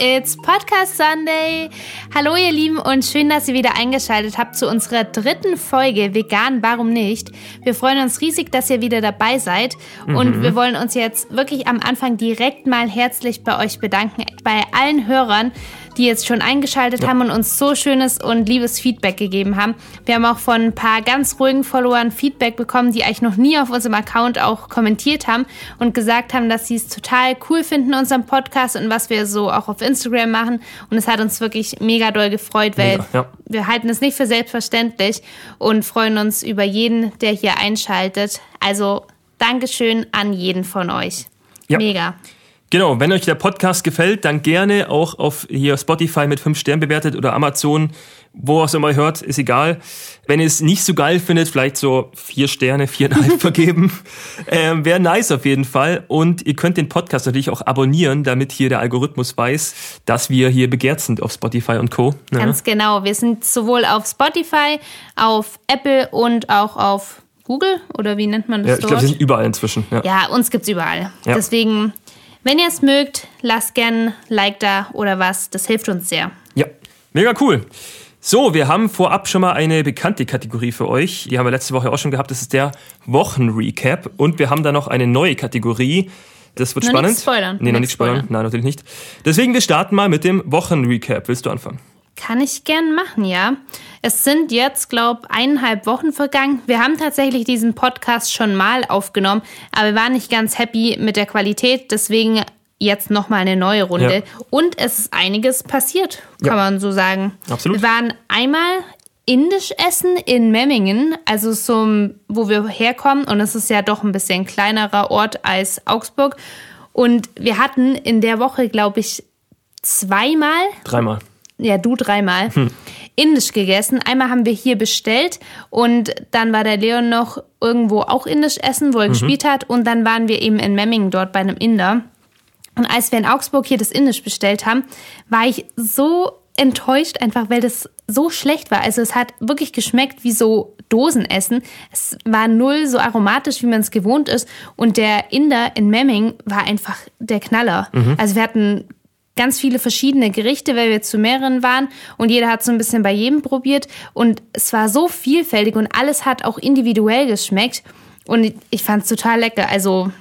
It's Podcast Sunday. Hallo ihr Lieben und schön, dass ihr wieder eingeschaltet habt zu unserer dritten Folge Vegan, warum nicht? Wir freuen uns riesig, dass ihr wieder dabei seid und Mhm. wir wollen uns jetzt wirklich am Anfang direkt mal herzlich bei euch bedanken, bei allen Hörern, die jetzt schon eingeschaltet haben und uns so schönes und liebes Feedback gegeben haben. Wir haben auch von ein paar ganz ruhigen Followern Feedback bekommen, die eigentlich noch nie auf unserem Account auch kommentiert haben und gesagt haben, dass sie es total cool finden, unseren Podcast und was wir so auch auf Instagram machen. Und es hat uns wirklich mega doll gefreut, weil Mega, ja. wir halten es nicht für selbstverständlich und freuen uns über jeden, der hier einschaltet. Also Dankeschön an jeden von euch. Ja. Mega. Genau, wenn euch der Podcast gefällt, dann gerne auch auf hier Spotify mit 5 Sternen bewertet oder Amazon, wo auch immer ihr hört, ist egal. Wenn ihr es nicht so geil findet, vielleicht so vier Sterne, viereinhalb vergeben. Ähm, Wäre nice auf jeden Fall. Und ihr könnt den Podcast natürlich auch abonnieren, damit hier der Algorithmus weiß, dass wir hier begehrt sind auf Spotify und Co. Ja. Ganz genau. Wir sind sowohl auf Spotify, auf Apple und auch auf Google oder wie nennt man das Ja, ich glaube, wir sind überall inzwischen. Ja. ja, uns gibt's überall. Ja. Deswegen, wenn ihr es mögt, lasst gern ein Like da oder was. Das hilft uns sehr. Ja, mega cool. So, wir haben vorab schon mal eine bekannte Kategorie für euch. Die haben wir letzte Woche auch schon gehabt. Das ist der Wochenrecap. Und wir haben da noch eine neue Kategorie. Das wird Noch spannend. nicht spoilern. Nee, noch Nicht nicht spoilern. spoilern. Nein, natürlich nicht. Deswegen, wir starten mal mit dem Wochenrecap. Willst du anfangen? Kann ich gern machen, ja. Es sind jetzt, glaub, eineinhalb Wochen vergangen. Wir haben tatsächlich diesen Podcast schon mal aufgenommen, aber wir waren nicht ganz happy mit der Qualität. Deswegen jetzt nochmal eine neue Runde. Ja. Und es ist einiges passiert, kann Ja. man so sagen. Absolut. Wir waren einmal indisch essen in Memmingen, also so, wo wir herkommen. Und es ist ja doch ein bisschen kleinerer Ort als Augsburg. Und wir hatten in der Woche, glaube ich, zweimal Dreimal. Ja, du dreimal, indisch gegessen. Einmal haben wir hier bestellt und dann war der Leon noch irgendwo auch indisch essen, wo er gespielt hat. Und dann waren wir eben in Memmingen dort bei einem Inder. Und als wir in Augsburg hier das Indisch bestellt haben, war ich so enttäuscht, einfach weil das so schlecht war. Also es hat wirklich geschmeckt wie so Dosenessen. Es war null so aromatisch, wie man es gewohnt ist. Und der Inder in Memming war einfach der Knaller. Also wir hatten ganz viele verschiedene Gerichte, weil wir zu mehreren waren und jeder hat so ein bisschen bei jedem probiert und es war so vielfältig und alles hat auch individuell geschmeckt und ich fand es total lecker. Also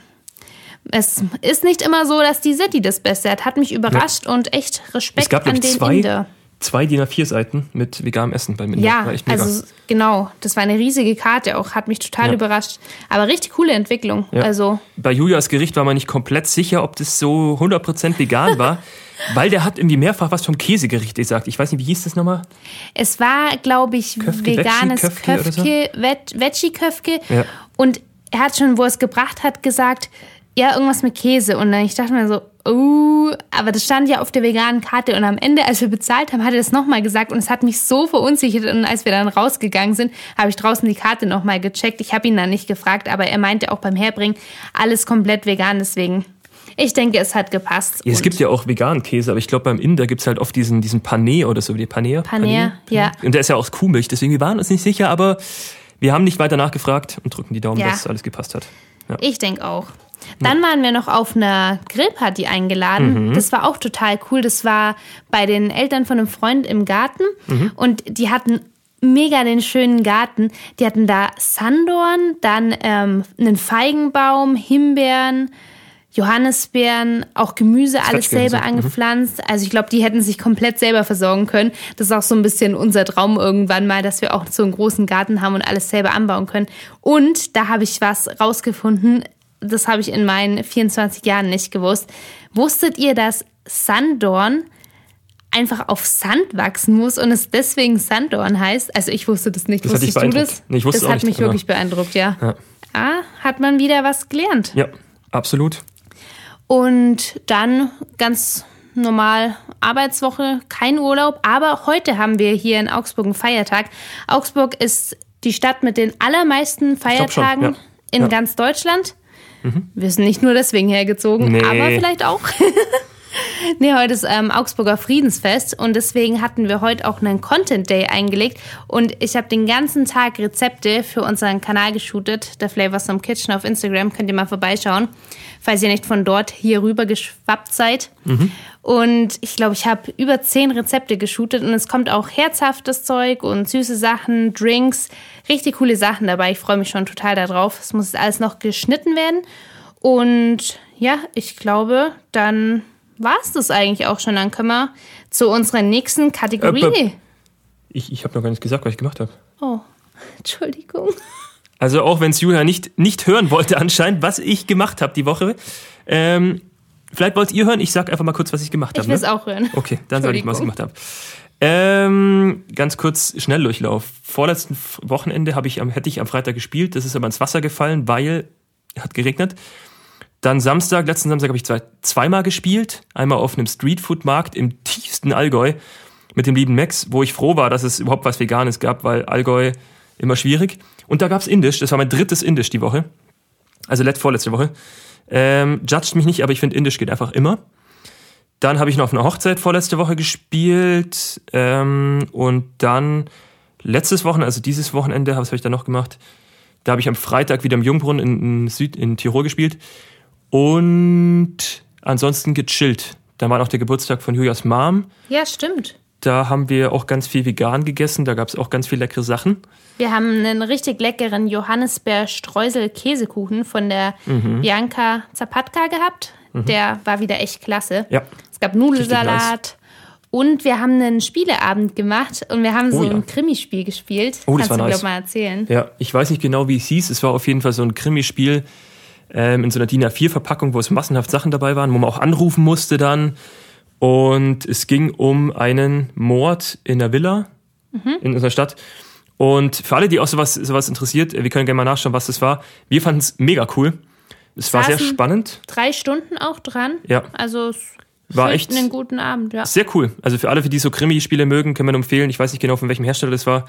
es ist nicht immer so, dass die City das Beste hat. Hat mich überrascht und echt Respekt Es gab, an den zwei, Inder. Zwei DIN A4-Seiten mit veganem Essen beim Inder. Ja, War echt mega. also genau, das war eine riesige Karte auch, hat mich total Ja. überrascht. Aber richtig coole Entwicklung. Ja. Also Bei Julias Gericht war man nicht komplett sicher, ob das so 100% vegan war, weil der hat irgendwie mehrfach was vom Käsegericht gesagt. Ich weiß nicht, wie hieß das nochmal? Es war, glaube ich, Köfke, veganes Köfke so? Köfke, Veg- Veggie-Köfke. Ja. Und er hat schon, wo er es gebracht hat, gesagt, ja, irgendwas mit Käse. Und dann ich dachte mir so, oh, aber das stand ja auf der veganen Karte. Und am Ende, als wir bezahlt haben, hat er das nochmal gesagt. Und es hat mich so verunsichert. Und als wir dann rausgegangen sind, habe ich draußen die Karte nochmal gecheckt. Ich habe ihn dann nicht gefragt, aber er meinte auch beim Herbringen, alles komplett vegan. Deswegen, ich denke, es hat gepasst. Ja, es gibt ja auch veganen Käse, aber ich glaube beim Inder gibt's halt oft diesen, diesen Paneer oder so, wie die Paneer. Paneer, ja. Und der ist ja aus Kuhmilch, deswegen wir waren uns nicht sicher, aber wir haben nicht weiter nachgefragt und drücken die Daumen, Ja. dass alles gepasst hat. Ja. Ich denke auch. Dann waren wir noch auf einer Grillparty eingeladen. Das war auch total cool. Das war bei den Eltern von einem Freund im Garten und die hatten mega den schönen Garten. Die hatten da Sandorn, dann ähm, einen Feigenbaum, Himbeeren, Johannisbeeren, auch Gemüse, alles Quatschgehirn selber so. Mhm. angepflanzt. Also ich glaube, die hätten sich komplett selber versorgen können. Das ist auch so ein bisschen unser Traum irgendwann mal, dass wir auch so einen großen Garten haben und alles selber anbauen können. Und da habe ich was rausgefunden, das habe ich in meinen 24 Jahren nicht gewusst. Wusstet ihr, dass Sanddorn einfach auf Sand wachsen muss und es deswegen Sanddorn heißt? Also ich wusste das nicht. Das Wusstest du das? Nee, ich wusste das hat nicht, mich aber- wirklich beeindruckt, ja. Ja. Ah, hat man wieder was gelernt. Ja, absolut. Und dann ganz normal Arbeitswoche, kein Urlaub. Aber heute haben wir hier in Augsburg einen Feiertag. Augsburg ist die Stadt mit den allermeisten glaub schon, Feiertagen ja. in Ja. ganz Deutschland. Wir sind nicht nur deswegen hergezogen, Nee. aber vielleicht auch. Nee, heute ist ähm, Augsburger Friedensfest und deswegen hatten wir heute auch einen Content Day eingelegt und ich habe den ganzen Tag Rezepte für unseren Kanal geshootet, der Flavors from Kitchen auf Instagram, könnt ihr mal vorbeischauen, falls ihr nicht von dort hier rüber geschwappt seid. Mhm. Und ich glaube, ich habe über zehn Rezepte geshootet und es kommt auch herzhaftes Zeug und süße Sachen, Drinks, richtig coole Sachen dabei. Ich freue mich schon total darauf. Es muss alles noch geschnitten werden und ja, ich glaube, dann war es das eigentlich auch schon. Dann können wir zu unserer nächsten Kategorie. Äh, ich ich habe noch gar nicht gesagt, was ich gemacht habe. Oh, Entschuldigung. Also auch wenn es Julia nicht, nicht hören wollte anscheinend, was ich gemacht habe die Woche. Ähm, vielleicht wollt ihr hören, ich sag einfach mal kurz, was ich gemacht habe. Ich will es ne? auch hören. Okay, dann sage ich mal, was ich gemacht habe. Ähm, ganz kurz Schnelldurchlauf. Vorletzten Wochenende habe ich am, hätte ich am Freitag gespielt, das ist aber ins Wasser gefallen, weil es hat geregnet. Dann Samstag, letzten Samstag habe ich zwei, zweimal gespielt. Einmal auf einem Streetfood-Markt im tiefsten Allgäu mit dem lieben Max, wo ich froh war, dass es überhaupt was Veganes gab, weil Allgäu immer schwierig. Und da gab's Indisch, das war mein drittes Indisch die Woche. Also letzt, vorletzte Woche. Ähm, judged mich nicht, aber ich finde Indisch geht einfach immer. Dann habe ich noch auf einer Hochzeit vorletzte Woche gespielt. Ähm, und dann letztes Wochenende, also dieses Wochenende, was habe ich da noch gemacht? Da habe ich am Freitag wieder im Jungbrunnen in, in, Süd, in Tirol gespielt. Und ansonsten gechillt. Da war noch der Geburtstag von Julias Mom. Ja, stimmt. Da haben wir auch ganz viel vegan gegessen. Da gab es auch ganz viel leckere Sachen. Wir haben einen richtig leckeren Johannisbeer-Streusel-Käsekuchen von der mhm. Bianca Zapatka gehabt. Mhm. Der war wieder echt klasse. Ja. Es gab Nudelsalat. Und wir haben einen Spieleabend gemacht und wir haben so oh, ja. ein Krimispiel gespielt. Oh, das Kannst war du, nice. mal erzählen? Ja, ich weiß nicht genau, wie es hieß. Es war auf jeden Fall so ein Krimispiel ähm, in so einer DIN A4-Verpackung, wo es massenhaft Sachen dabei waren, wo man auch anrufen musste dann. Und es ging um einen Mord in der Villa mhm. in unserer Stadt. Und für alle, die auch sowas, sowas interessiert, wir können gerne mal nachschauen, was das war. Wir fanden es mega cool. Es war sehr spannend. Drei Stunden auch dran. Ja. Also es war echt einen guten Abend, ja. Sehr cool. Also für alle, für die so Krimi-Spiele mögen, können wir empfehlen. Ich weiß nicht genau, von welchem Hersteller das war.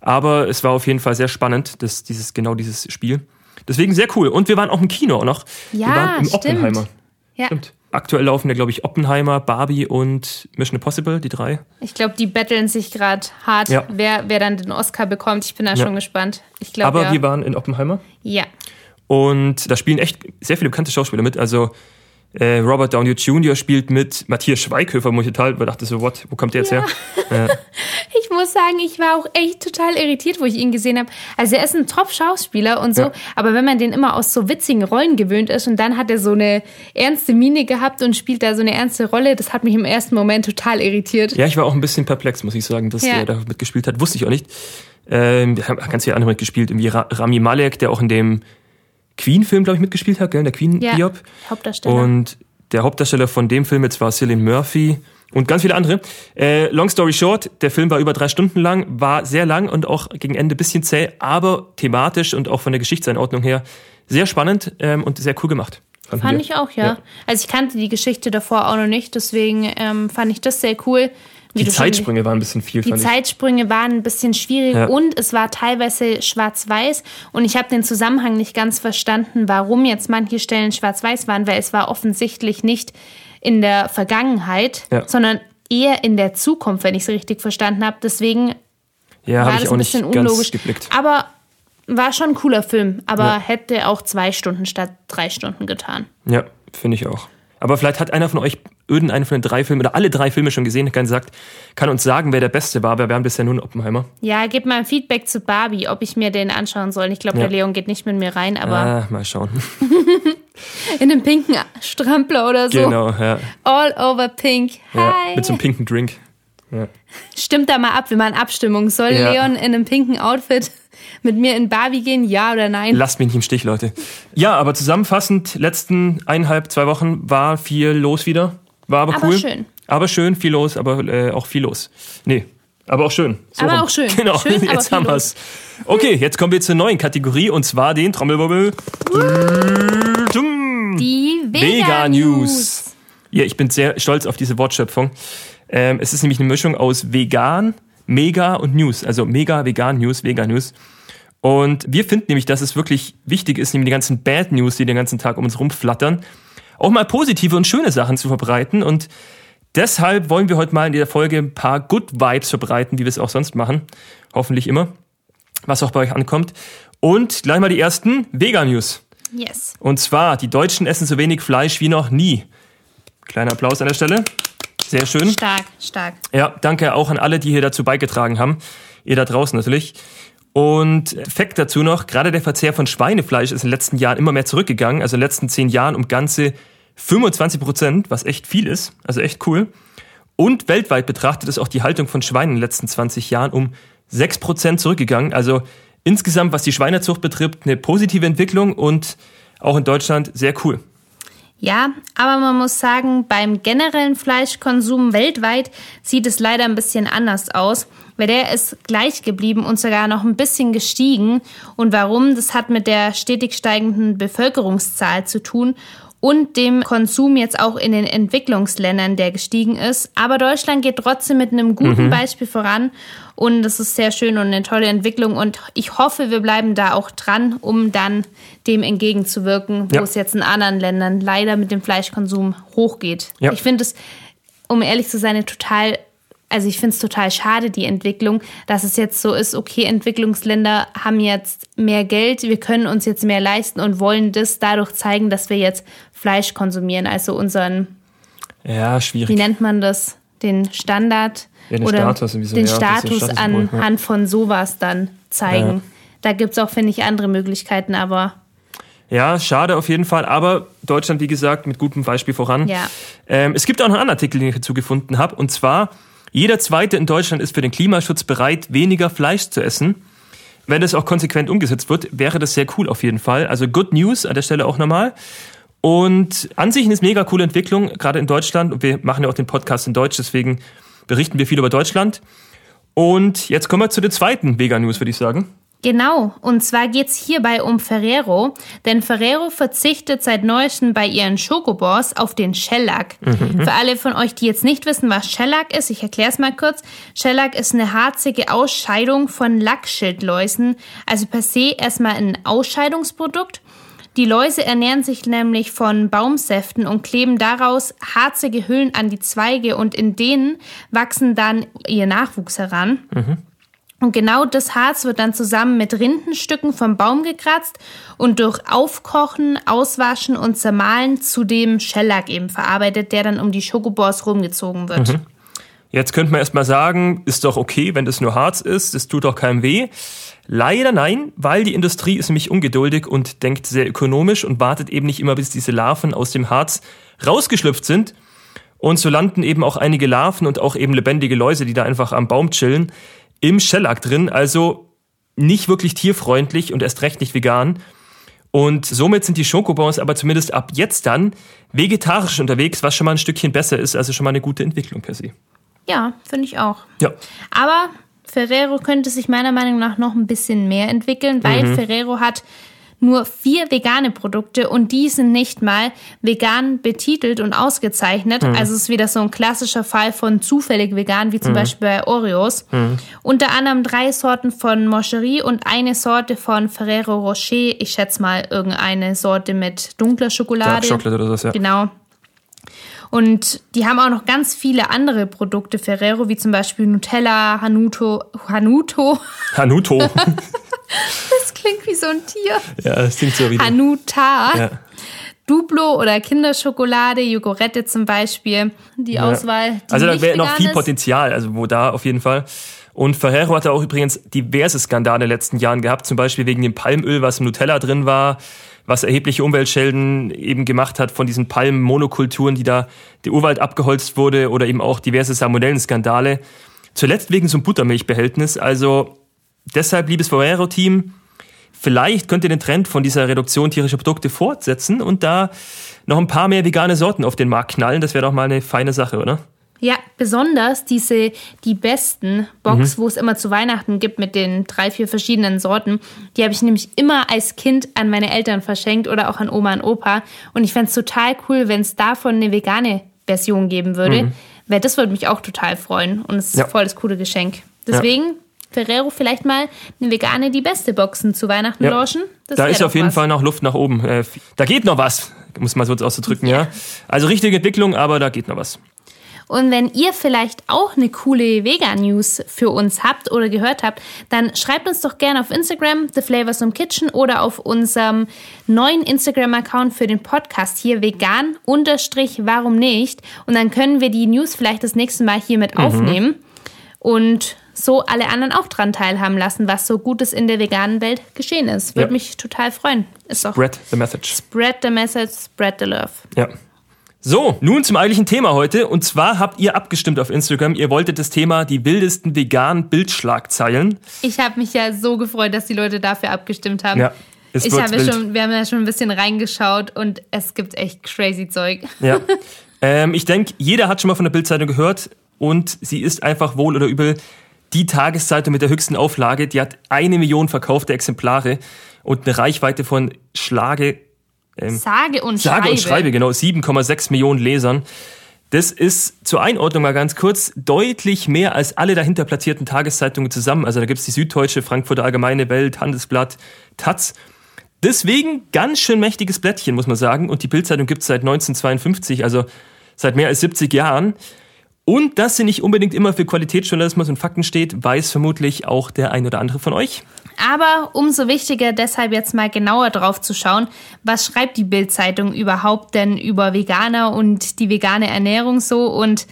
Aber es war auf jeden Fall sehr spannend, das, dieses, genau dieses Spiel. Deswegen sehr cool. Und wir waren auch im Kino noch. Ja, wir waren im stimmt. Oppenheimer. Ja. Stimmt. Aktuell laufen ja, glaube ich, Oppenheimer, Barbie und Mission Impossible, die drei. Ich glaube, die betteln sich gerade hart, Ja. wer, wer dann den Oscar bekommt. Ich bin da Ja. schon gespannt. Ich glaube, Aber wir waren in Oppenheimer ja. und da spielen echt sehr viele bekannte Schauspieler mit. Also äh, Robert Downey Jr. spielt mit, Matthias Schweighöfer, wo ich total dachte so, what, wo kommt der jetzt Ja. her? Äh, Ich muss sagen, ich war auch echt total irritiert, wo ich ihn gesehen habe. Also er ist ein Top-Schauspieler und so, Ja. aber wenn man den immer aus so witzigen Rollen gewöhnt ist und dann hat er so eine ernste Miene gehabt und spielt da so eine ernste Rolle, das hat mich im ersten Moment total irritiert. ja, ich war auch ein bisschen perplex, muss ich sagen, dass Ja. der da mitgespielt hat. Wusste ich auch nicht. Ähm, ganz viele andere mitgespielt, irgendwie Ra Rami Malek, der auch in dem Queen-Film, glaube ich, mitgespielt hat, gell? der Queen-Biop. Hauptdarsteller. Und der Hauptdarsteller von dem Film jetzt war Cillian Murphy und ganz viele andere. Äh, long story short, der Film war über drei Stunden lang, war sehr lang und auch gegen Ende ein bisschen zäh, aber thematisch und auch von der Geschichtseinordnung her sehr spannend ähm, und sehr cool gemacht. Fand wir. ich auch, ja. Also ich kannte die Geschichte davor auch noch nicht, deswegen ähm, fand ich das sehr cool. Wie Die schon- Zeitsprünge waren ein bisschen viel, Die. Zeitsprünge waren ein bisschen schwierig Ja. und es war teilweise schwarz-weiß und ich habe den Zusammenhang nicht ganz verstanden, warum jetzt manche Stellen schwarz-weiß waren, weil es war offensichtlich nicht in der Vergangenheit, Ja. sondern eher in der Zukunft, wenn ich es richtig verstanden habe. Deswegen Ja, war habe das ich auch ein nicht bisschen unlogisch. geblickt. Aber war schon ein cooler Film, aber Ja. hätte auch zwei Stunden statt drei Stunden getan. Ja, finde ich auch. Aber vielleicht hat einer von euch irgendeinen von den drei Filmen oder alle drei Filme schon gesehen, kann, sagt, kann uns sagen, wer der Beste war, aber wir haben bisher nur einen Oppenheimer. Ja, gib mal ein Feedback zu Barbie, ob ich mir den anschauen soll. Ich glaube, Ja. der Leon geht nicht mit mir rein, aber Ah, mal schauen. in einem pinken Strampler oder so. Genau, ja. All over pink. ja. Hi. Mit so einem pinken Drink. Ja. Stimmt da mal ab, wir machen Abstimmung. Soll Ja. Leon in einem pinken Outfit mit mir in Barbie gehen, ja oder nein? Lasst mich nicht im Stich, Leute. Ja, aber zusammenfassend, letzten eineinhalb, zwei Wochen war viel los wieder. War aber, Aber cool. schön. Aber schön, viel los, aber äh, auch viel los. Nee, aber auch schön. So Aber rum. auch schön. Genau, Schön, jetzt haben wir's. Okay, jetzt kommen wir zur neuen Kategorie und zwar den Trommelwirbel. Die Vega. News. Ja, ich bin sehr stolz auf diese Wortschöpfung. Ähm, es ist nämlich eine Mischung aus vegan, mega und News. Also mega, vegan, News, Vega News. Und wir finden nämlich, dass es wirklich wichtig ist, nämlich die ganzen Bad News, die den ganzen Tag um uns rumflattern, auch mal positive und schöne Sachen zu verbreiten. Und deshalb wollen wir heute mal in der Folge ein paar Good Vibes verbreiten, wie wir es auch sonst machen. Hoffentlich immer. Was auch bei euch ankommt. Und gleich mal die ersten Vegan-News. Yes. Und zwar, die Deutschen essen so wenig Fleisch wie noch nie. Kleiner Applaus an der Stelle. Sehr schön. Stark, stark. Ja, danke auch an alle, die hier dazu beigetragen haben. Ihr da draußen natürlich. Und Fakt dazu noch, gerade der Verzehr von Schweinefleisch ist in den letzten Jahren immer mehr zurückgegangen. Also in den letzten zehn Jahren um ganze 25 Prozent, was echt viel ist. Also echt cool. Und weltweit betrachtet ist auch die Haltung von Schweinen in den letzten 20 Jahren um 6 Prozent zurückgegangen. Also insgesamt, was die Schweinezucht betrifft, eine positive Entwicklung und auch in Deutschland sehr cool. Ja, aber man muss sagen, beim generellen Fleischkonsum weltweit sieht es leider ein bisschen anders aus, weil der ist gleich geblieben und sogar noch ein bisschen gestiegen. Und warum? Das hat mit der stetig steigenden Bevölkerungszahl zu tun und dem Konsum jetzt auch in den Entwicklungsländern, der gestiegen ist. Aber Deutschland geht trotzdem mit einem guten mhm. Beispiel voran und das ist sehr schön und eine tolle Entwicklung und ich hoffe, wir bleiben da auch dran, um dann dem entgegenzuwirken, wo ja. es jetzt in anderen Ländern leider mit dem Fleischkonsum hochgeht. Ja. Ich finde es, um ehrlich zu sein, total also ich finde es total schade, die Entwicklung, dass es jetzt so ist, okay, Entwicklungsländer haben jetzt mehr Geld, wir können uns jetzt mehr leisten und wollen das dadurch zeigen, dass wir jetzt Fleisch konsumieren, also unseren, ja, schwierig. Wie nennt man das? Den Standard ja, den oder Status, den ja, Status anhand ja. von sowas dann zeigen. Da gibt es auch, finde ich, andere Möglichkeiten, aber ja, schade auf jeden Fall, aber Deutschland, wie gesagt, mit gutem Beispiel voran. Ja. Ähm, es gibt auch noch einen Artikel, den ich dazu gefunden habe, und zwar jeder Zweite in Deutschland ist für den Klimaschutz bereit, weniger Fleisch zu essen. Wenn das auch konsequent umgesetzt wird, wäre das sehr cool auf jeden Fall. Also Good News an der Stelle auch nochmal. Und an sich eine mega coole Entwicklung, gerade in Deutschland. Und wir machen ja auch den Podcast in Deutsch, deswegen berichten wir viel über Deutschland. Und jetzt kommen wir zu der zweiten Vega News, würde ich sagen. Genau, und zwar geht es hierbei um Ferrero, denn Ferrero verzichtet seit neuestem bei ihren Schokobors auf den Shellac. Mhm. Für alle von euch, die jetzt nicht wissen, was Shellac ist, ich erkläre es mal kurz. Shellac ist eine harzige Ausscheidung von Lackschildläusen, also per se erstmal ein Ausscheidungsprodukt. Die Läuse ernähren sich nämlich von Baumsäften und kleben daraus harzige Hüllen an die Zweige und in denen wachsen dann ihr Nachwuchs heran. Mhm. Und genau das Harz wird dann zusammen mit Rindenstücken vom Baum gekratzt und durch Aufkochen, Auswaschen und Zermahlen zu dem Shellac eben verarbeitet, der dann um die Schokobors rumgezogen wird. Mhm. Jetzt könnte man erstmal sagen, ist doch okay, wenn das nur Harz ist, es tut doch keinem weh. Leider nein, weil die Industrie ist nämlich ungeduldig und denkt sehr ökonomisch und wartet eben nicht immer, bis diese Larven aus dem Harz rausgeschlüpft sind. Und so landen eben auch einige Larven und auch eben lebendige Läuse, die da einfach am Baum chillen, im Shellac drin, also nicht wirklich tierfreundlich und erst recht nicht vegan. Und somit sind die Schokobons aber zumindest ab jetzt dann vegetarisch unterwegs, was schon mal ein Stückchen besser ist, also schon mal eine gute Entwicklung per se. Ja, finde ich auch. Ja. Aber Ferrero könnte sich meiner Meinung nach noch ein bisschen mehr entwickeln, weil mhm. Ferrero hat nur vier vegane Produkte und die sind nicht mal vegan betitelt und ausgezeichnet. Mhm. Also es ist wieder so ein klassischer Fall von zufällig vegan, wie zum mhm. Beispiel bei Oreos. Mhm. Unter anderem drei Sorten von Moscherie und eine Sorte von Ferrero Rocher. Ich schätze mal irgendeine Sorte mit dunkler Schokolade. Dark Chocolate oder so, ja. Genau. Und die haben auch noch ganz viele andere Produkte Ferrero, wie zum Beispiel Nutella, Hanuto, Hanuto. Hanuto. das klingt wie so ein Tier. Ja, das klingt so wie. Hanuta. Ja. Duplo oder Kinderschokolade, Jogurette zum Beispiel, die ja. Auswahl. Die also da wäre noch viel ist. Potenzial, also wo da auf jeden Fall. Und Ferrero hatte auch übrigens diverse Skandale in den letzten Jahren gehabt, zum Beispiel wegen dem Palmöl, was im Nutella drin war, was erhebliche Umweltschäden eben gemacht hat von diesen Palmmonokulturen, die da der Urwald abgeholzt wurde oder eben auch diverse Salmonellen-Skandale. Zuletzt wegen so einem Buttermilchbehältnis. Also deshalb, liebes Ferrero-Team, vielleicht könnt ihr den Trend von dieser Reduktion tierischer Produkte fortsetzen und da noch ein paar mehr vegane Sorten auf den Markt knallen. Das wäre doch mal eine feine Sache, oder? Ja, besonders diese, die besten Box, mhm. wo es immer zu Weihnachten gibt mit den drei, vier verschiedenen Sorten, die habe ich nämlich immer als Kind an meine Eltern verschenkt oder auch an Oma und Opa. Und ich fände es total cool, wenn es davon eine vegane Version geben würde, mhm. weil das würde mich auch total freuen und es ist ja. voll das coole Geschenk. Deswegen ja. Ferrero vielleicht mal eine vegane die beste Boxen zu Weihnachten ja. launchen. Das da ist auf jeden was. Fall noch Luft nach oben. Äh, da geht noch was muss man so auszudrücken, ja. Also richtige Entwicklung, aber da geht noch was. Und wenn ihr vielleicht auch eine coole Vegan-News für uns habt oder gehört habt, dann schreibt uns doch gerne auf Instagram, The Flavors im Kitchen oder auf unserem neuen Instagram-Account für den Podcast hier vegan unterstrich warum nicht. Und dann können wir die News vielleicht das nächste Mal hier mit mhm. aufnehmen und so alle anderen auch dran teilhaben lassen, was so Gutes in der veganen Welt geschehen ist. Würde ja. mich total freuen. Ist spread the message. Spread the message, spread the love. Ja. So, nun zum eigentlichen Thema heute. Und zwar habt ihr abgestimmt auf Instagram. Ihr wolltet das Thema die wildesten veganen Bildschlagzeilen. Ich habe mich ja so gefreut, dass die Leute dafür abgestimmt haben. Ja. Es ich habe schon, wir haben ja schon ein bisschen reingeschaut und es gibt echt crazy Zeug. Ja. ähm, ich denke, jeder hat schon mal von der Bildzeitung gehört und sie ist einfach wohl oder übel die Tageszeitung mit der höchsten Auflage. Die hat eine Million verkaufte Exemplare und eine Reichweite von Schlage ähm, Sage und Sage Schreibe. und Schreibe, genau, 7,6 Millionen Lesern. Das ist zur Einordnung mal ganz kurz deutlich mehr als alle dahinter platzierten Tageszeitungen zusammen. Also da gibt's die Süddeutsche, Frankfurter Allgemeine Welt, Handelsblatt, Taz. Deswegen ganz schön mächtiges Blättchen, muss man sagen. Und die Bildzeitung gibt's seit 1952, also seit mehr als 70 Jahren. Und dass sie nicht unbedingt immer für Qualitätsjournalismus und Fakten steht, weiß vermutlich auch der ein oder andere von euch. Aber umso wichtiger deshalb jetzt mal genauer drauf zu schauen, was schreibt die Bildzeitung überhaupt denn über Veganer und die vegane Ernährung so und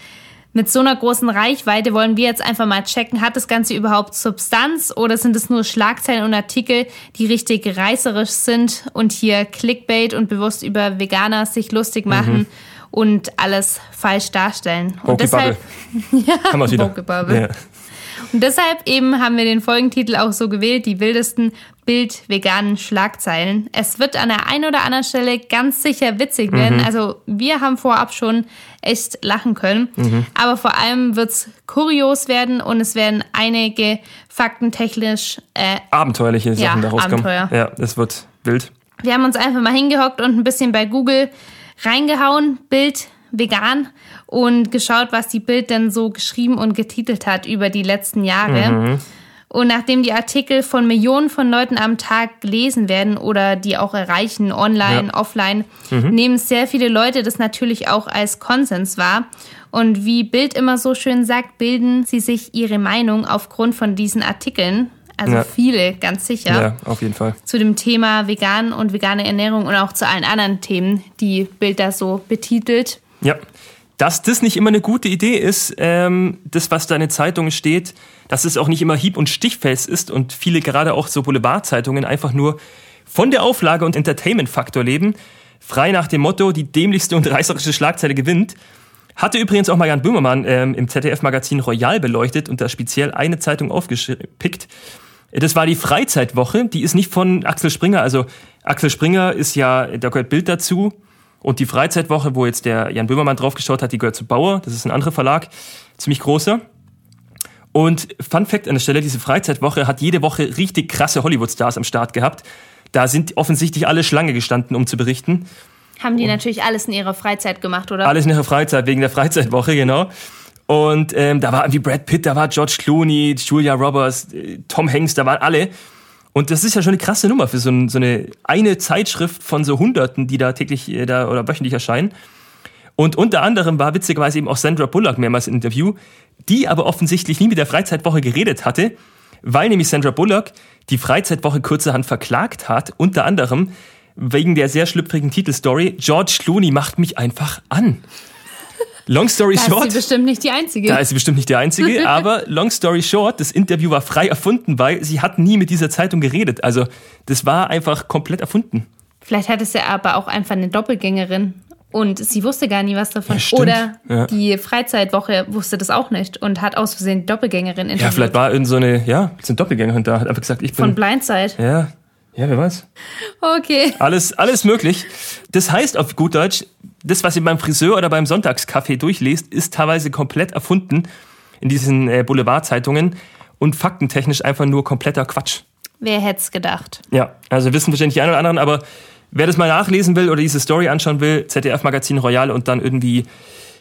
mit so einer großen Reichweite wollen wir jetzt einfach mal checken, hat das Ganze überhaupt Substanz oder sind es nur Schlagzeilen und Artikel, die richtig reißerisch sind und hier Clickbait und bewusst über Veganer sich lustig machen mhm. und alles falsch darstellen. Und deshalb ja, Haben wir wieder. Ja. Und deshalb eben haben wir den Folgentitel auch so gewählt, die wildesten Bild-veganen Schlagzeilen. Es wird an der einen oder anderen Stelle ganz sicher witzig werden. Mhm. Also wir haben vorab schon echt lachen können. Mhm. Aber vor allem wird es kurios werden und es werden einige faktentechnisch äh, abenteuerliche Sachen ja, daraus kommen. Ja, es wird wild. Wir haben uns einfach mal hingehockt und ein bisschen bei Google reingehauen, Bild vegan und geschaut, was die Bild denn so geschrieben und getitelt hat über die letzten Jahre. Mhm. Und nachdem die Artikel von Millionen von Leuten am Tag gelesen werden oder die auch erreichen, online, ja. offline, mhm. nehmen sehr viele Leute das natürlich auch als Konsens wahr. Und wie Bild immer so schön sagt, bilden sie sich ihre Meinung aufgrund von diesen Artikeln. Also ja. viele, ganz sicher. Ja, auf jeden Fall. Zu dem Thema vegan und vegane Ernährung und auch zu allen anderen Themen, die Bild da so betitelt. Ja, dass das nicht immer eine gute Idee ist, ähm, das, was da in den Zeitungen steht, dass es auch nicht immer hieb- und stichfest ist und viele gerade auch so Boulevardzeitungen einfach nur von der Auflage und Entertainment-Faktor leben, frei nach dem Motto, die dämlichste und reißerische Schlagzeile gewinnt. Hatte übrigens auch mal Jan Böhmermann ähm, im ZDF-Magazin Royal beleuchtet und da speziell eine Zeitung aufgepickt. Das war die Freizeitwoche, die ist nicht von Axel Springer, also Axel Springer ist ja, da gehört Bild dazu, und die Freizeitwoche, wo jetzt der Jan Böhmermann draufgeschaut hat, die gehört zu Bauer. Das ist ein anderer Verlag, ziemlich großer. Und Fun Fact an der Stelle, diese Freizeitwoche hat jede Woche richtig krasse Hollywood-Stars am Start gehabt. Da sind offensichtlich alle Schlange gestanden, um zu berichten. Haben die und natürlich alles in ihrer Freizeit gemacht, oder? Alles in ihrer Freizeit, wegen der Freizeitwoche, genau. Und ähm, da war irgendwie Brad Pitt, da war George Clooney, Julia Roberts, äh, Tom Hanks, da waren alle. Und das ist ja schon eine krasse Nummer für so, ein, so eine eine Zeitschrift von so Hunderten, die da täglich äh, da oder wöchentlich erscheinen. Und unter anderem war witzigerweise eben auch Sandra Bullock mehrmals im Interview, die aber offensichtlich nie mit der Freizeitwoche geredet hatte, weil nämlich Sandra Bullock die Freizeitwoche kurzerhand verklagt hat, unter anderem wegen der sehr schlüpfrigen Titelstory George Clooney macht mich einfach an. Long story da short. Da ist sie bestimmt nicht die Einzige. Da ist sie bestimmt nicht die Einzige, aber long story short, das Interview war frei erfunden, weil sie hat nie mit dieser Zeitung geredet. Also das war einfach komplett erfunden. Vielleicht hat es ja aber auch einfach eine Doppelgängerin und sie wusste gar nie was davon. Ja, Oder ja. die Freizeitwoche wusste das auch nicht und hat aus Versehen Doppelgängerin interviewt. Ja, vielleicht war irgend so eine, ja, so eine Doppelgängerin da, hat einfach gesagt, ich bin. Von Blindside. Ja, ja, wer weiß. Okay. Alles, alles möglich. Das heißt auf gut Deutsch, das, was ihr beim Friseur oder beim Sonntagskaffee durchlest, ist teilweise komplett erfunden in diesen äh, Boulevardzeitungen und faktentechnisch einfach nur kompletter Quatsch. Wer hätte es gedacht? Ja, also wissen wahrscheinlich die einen oder anderen, aber wer das mal nachlesen will oder diese Story anschauen will, ZDF-Magazin Royal und dann irgendwie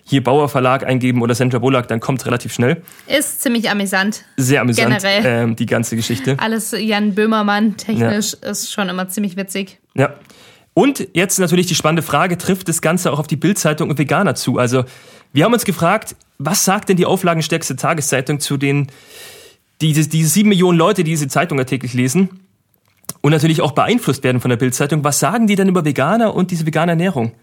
hier Bauer Verlag eingeben oder Sandra Bullock, dann kommt relativ schnell. Ist ziemlich amüsant. Sehr amüsant, Generell. Ähm, die ganze Geschichte. Alles Jan Böhmermann technisch ja. ist schon immer ziemlich witzig. Ja. Und jetzt natürlich die spannende Frage, trifft das Ganze auch auf die Bildzeitung und Veganer zu? Also wir haben uns gefragt, was sagt denn die auflagenstärkste Tageszeitung zu den diese, diese sieben Millionen Leute, die diese Zeitung täglich lesen und natürlich auch beeinflusst werden von der Bildzeitung? Was sagen die denn über Veganer und diese vegane Ernährung?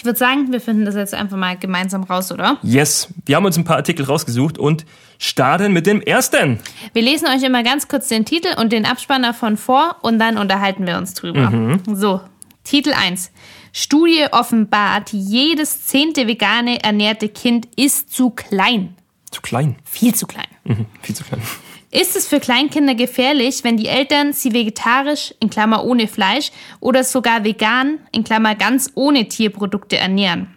Ich würde sagen, wir finden das jetzt einfach mal gemeinsam raus, oder? Yes. Wir haben uns ein paar Artikel rausgesucht und starten mit dem ersten. Wir lesen euch immer ganz kurz den Titel und den Abspann davon vor und dann unterhalten wir uns drüber. Mhm. So, Titel 1. Studie offenbart, jedes zehnte vegane ernährte Kind ist zu klein. Zu klein? Viel zu klein. Mhm, viel zu klein. Ist es für Kleinkinder gefährlich, wenn die Eltern sie vegetarisch, in Klammer ohne Fleisch, oder sogar vegan, in Klammer ganz ohne Tierprodukte ernähren?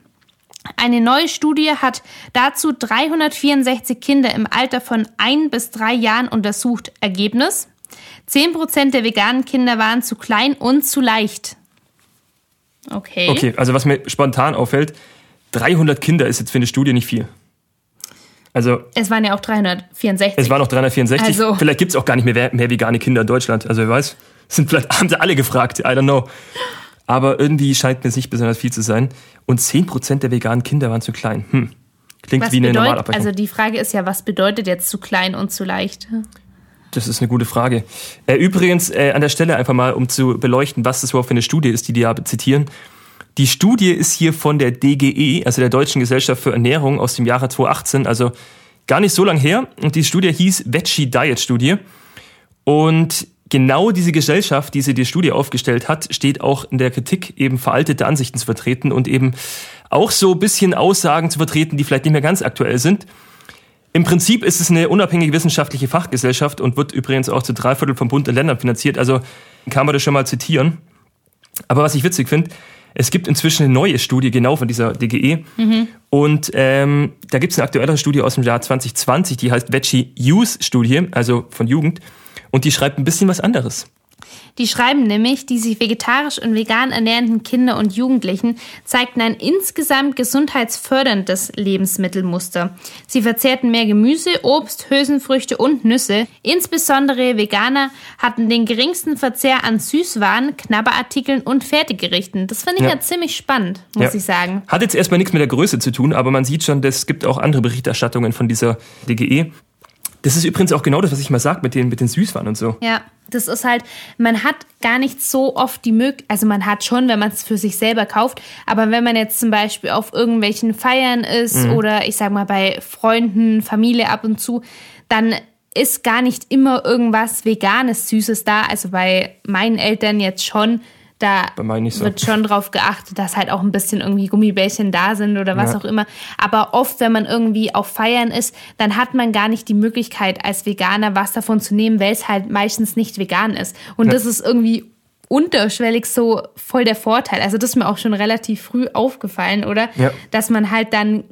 Eine neue Studie hat dazu 364 Kinder im Alter von ein bis drei Jahren untersucht. Ergebnis? 10% der veganen Kinder waren zu klein und zu leicht. Okay. Okay, also was mir spontan auffällt, 300 Kinder ist jetzt für eine Studie nicht viel. Also, es waren ja auch 364. Es waren auch 364. Also. Vielleicht gibt es auch gar nicht mehr, mehr vegane Kinder in Deutschland. Also wer weiß, sind vielleicht, haben sie alle gefragt, I don't know. Aber irgendwie scheint mir es nicht besonders viel zu sein. Und 10% der veganen Kinder waren zu klein. Hm. Klingt wie eine bedeutet, Normalabrechnung. Also die Frage ist ja, was bedeutet jetzt zu klein und zu leicht? Das ist eine gute Frage. Äh, übrigens, äh, an der Stelle einfach mal, um zu beleuchten, was das überhaupt für eine Studie ist, die die ja zitieren. Die Studie ist hier von der DGE, also der Deutschen Gesellschaft für Ernährung aus dem Jahre 2018, also gar nicht so lang her. Und die Studie hieß Veggie Diet Studie. Und genau diese Gesellschaft, die sie die Studie aufgestellt hat, steht auch in der Kritik, eben veraltete Ansichten zu vertreten und eben auch so ein bisschen Aussagen zu vertreten, die vielleicht nicht mehr ganz aktuell sind. Im Prinzip ist es eine unabhängige wissenschaftliche Fachgesellschaft und wird übrigens auch zu drei Viertel vom Bund und Ländern finanziert. Also kann man das schon mal zitieren. Aber was ich witzig finde, es gibt inzwischen eine neue Studie genau von dieser DGE. Mhm. Und ähm, da gibt es eine aktuellere Studie aus dem Jahr 2020, die heißt Veggie Youth Studie, also von Jugend. Und die schreibt ein bisschen was anderes. Die schreiben nämlich, die sich vegetarisch und vegan ernährenden Kinder und Jugendlichen zeigten ein insgesamt gesundheitsförderndes Lebensmittelmuster. Sie verzehrten mehr Gemüse, Obst, Hülsenfrüchte und Nüsse. Insbesondere Veganer hatten den geringsten Verzehr an Süßwaren, Knabberartikeln und Fertiggerichten. Das finde ich ja. ja. ziemlich spannend, muss ja. ich sagen. Hat jetzt erstmal nichts mit der Größe zu tun, aber man sieht schon, es gibt auch andere Berichterstattungen von dieser DGE. Das ist übrigens auch genau das, was ich mal sage mit den, mit den Süßwaren und so. Ja, das ist halt, man hat gar nicht so oft die Möglichkeit, also man hat schon, wenn man es für sich selber kauft, aber wenn man jetzt zum Beispiel auf irgendwelchen Feiern ist mhm. oder ich sag mal bei Freunden, Familie ab und zu, dann ist gar nicht immer irgendwas Veganes, Süßes da. Also bei meinen Eltern jetzt schon da so. wird schon drauf geachtet, dass halt auch ein bisschen irgendwie Gummibärchen da sind oder was ja. auch immer. Aber oft, wenn man irgendwie auf Feiern ist, dann hat man gar nicht die Möglichkeit, als Veganer was davon zu nehmen, weil es halt meistens nicht vegan ist. Und ja. das ist irgendwie unterschwellig so voll der Vorteil. Also das ist mir auch schon relativ früh aufgefallen, oder? Ja. Dass man halt dann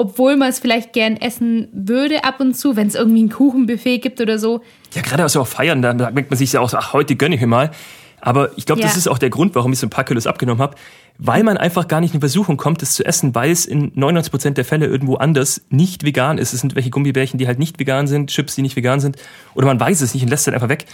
obwohl man es vielleicht gern essen würde ab und zu, wenn es irgendwie ein Kuchenbuffet gibt oder so. Ja, gerade also auf Feiern, da denkt man sich ja auch ach, heute gönne ich mir mal. Aber ich glaube, ja. das ist auch der Grund, warum ich so ein paar Kilos abgenommen habe, weil man einfach gar nicht in Versuchung kommt, das zu essen, weil es in 99 Prozent der Fälle irgendwo anders nicht vegan ist. Es sind welche Gummibärchen, die halt nicht vegan sind, Chips, die nicht vegan sind, oder man weiß es nicht und lässt es einfach weg.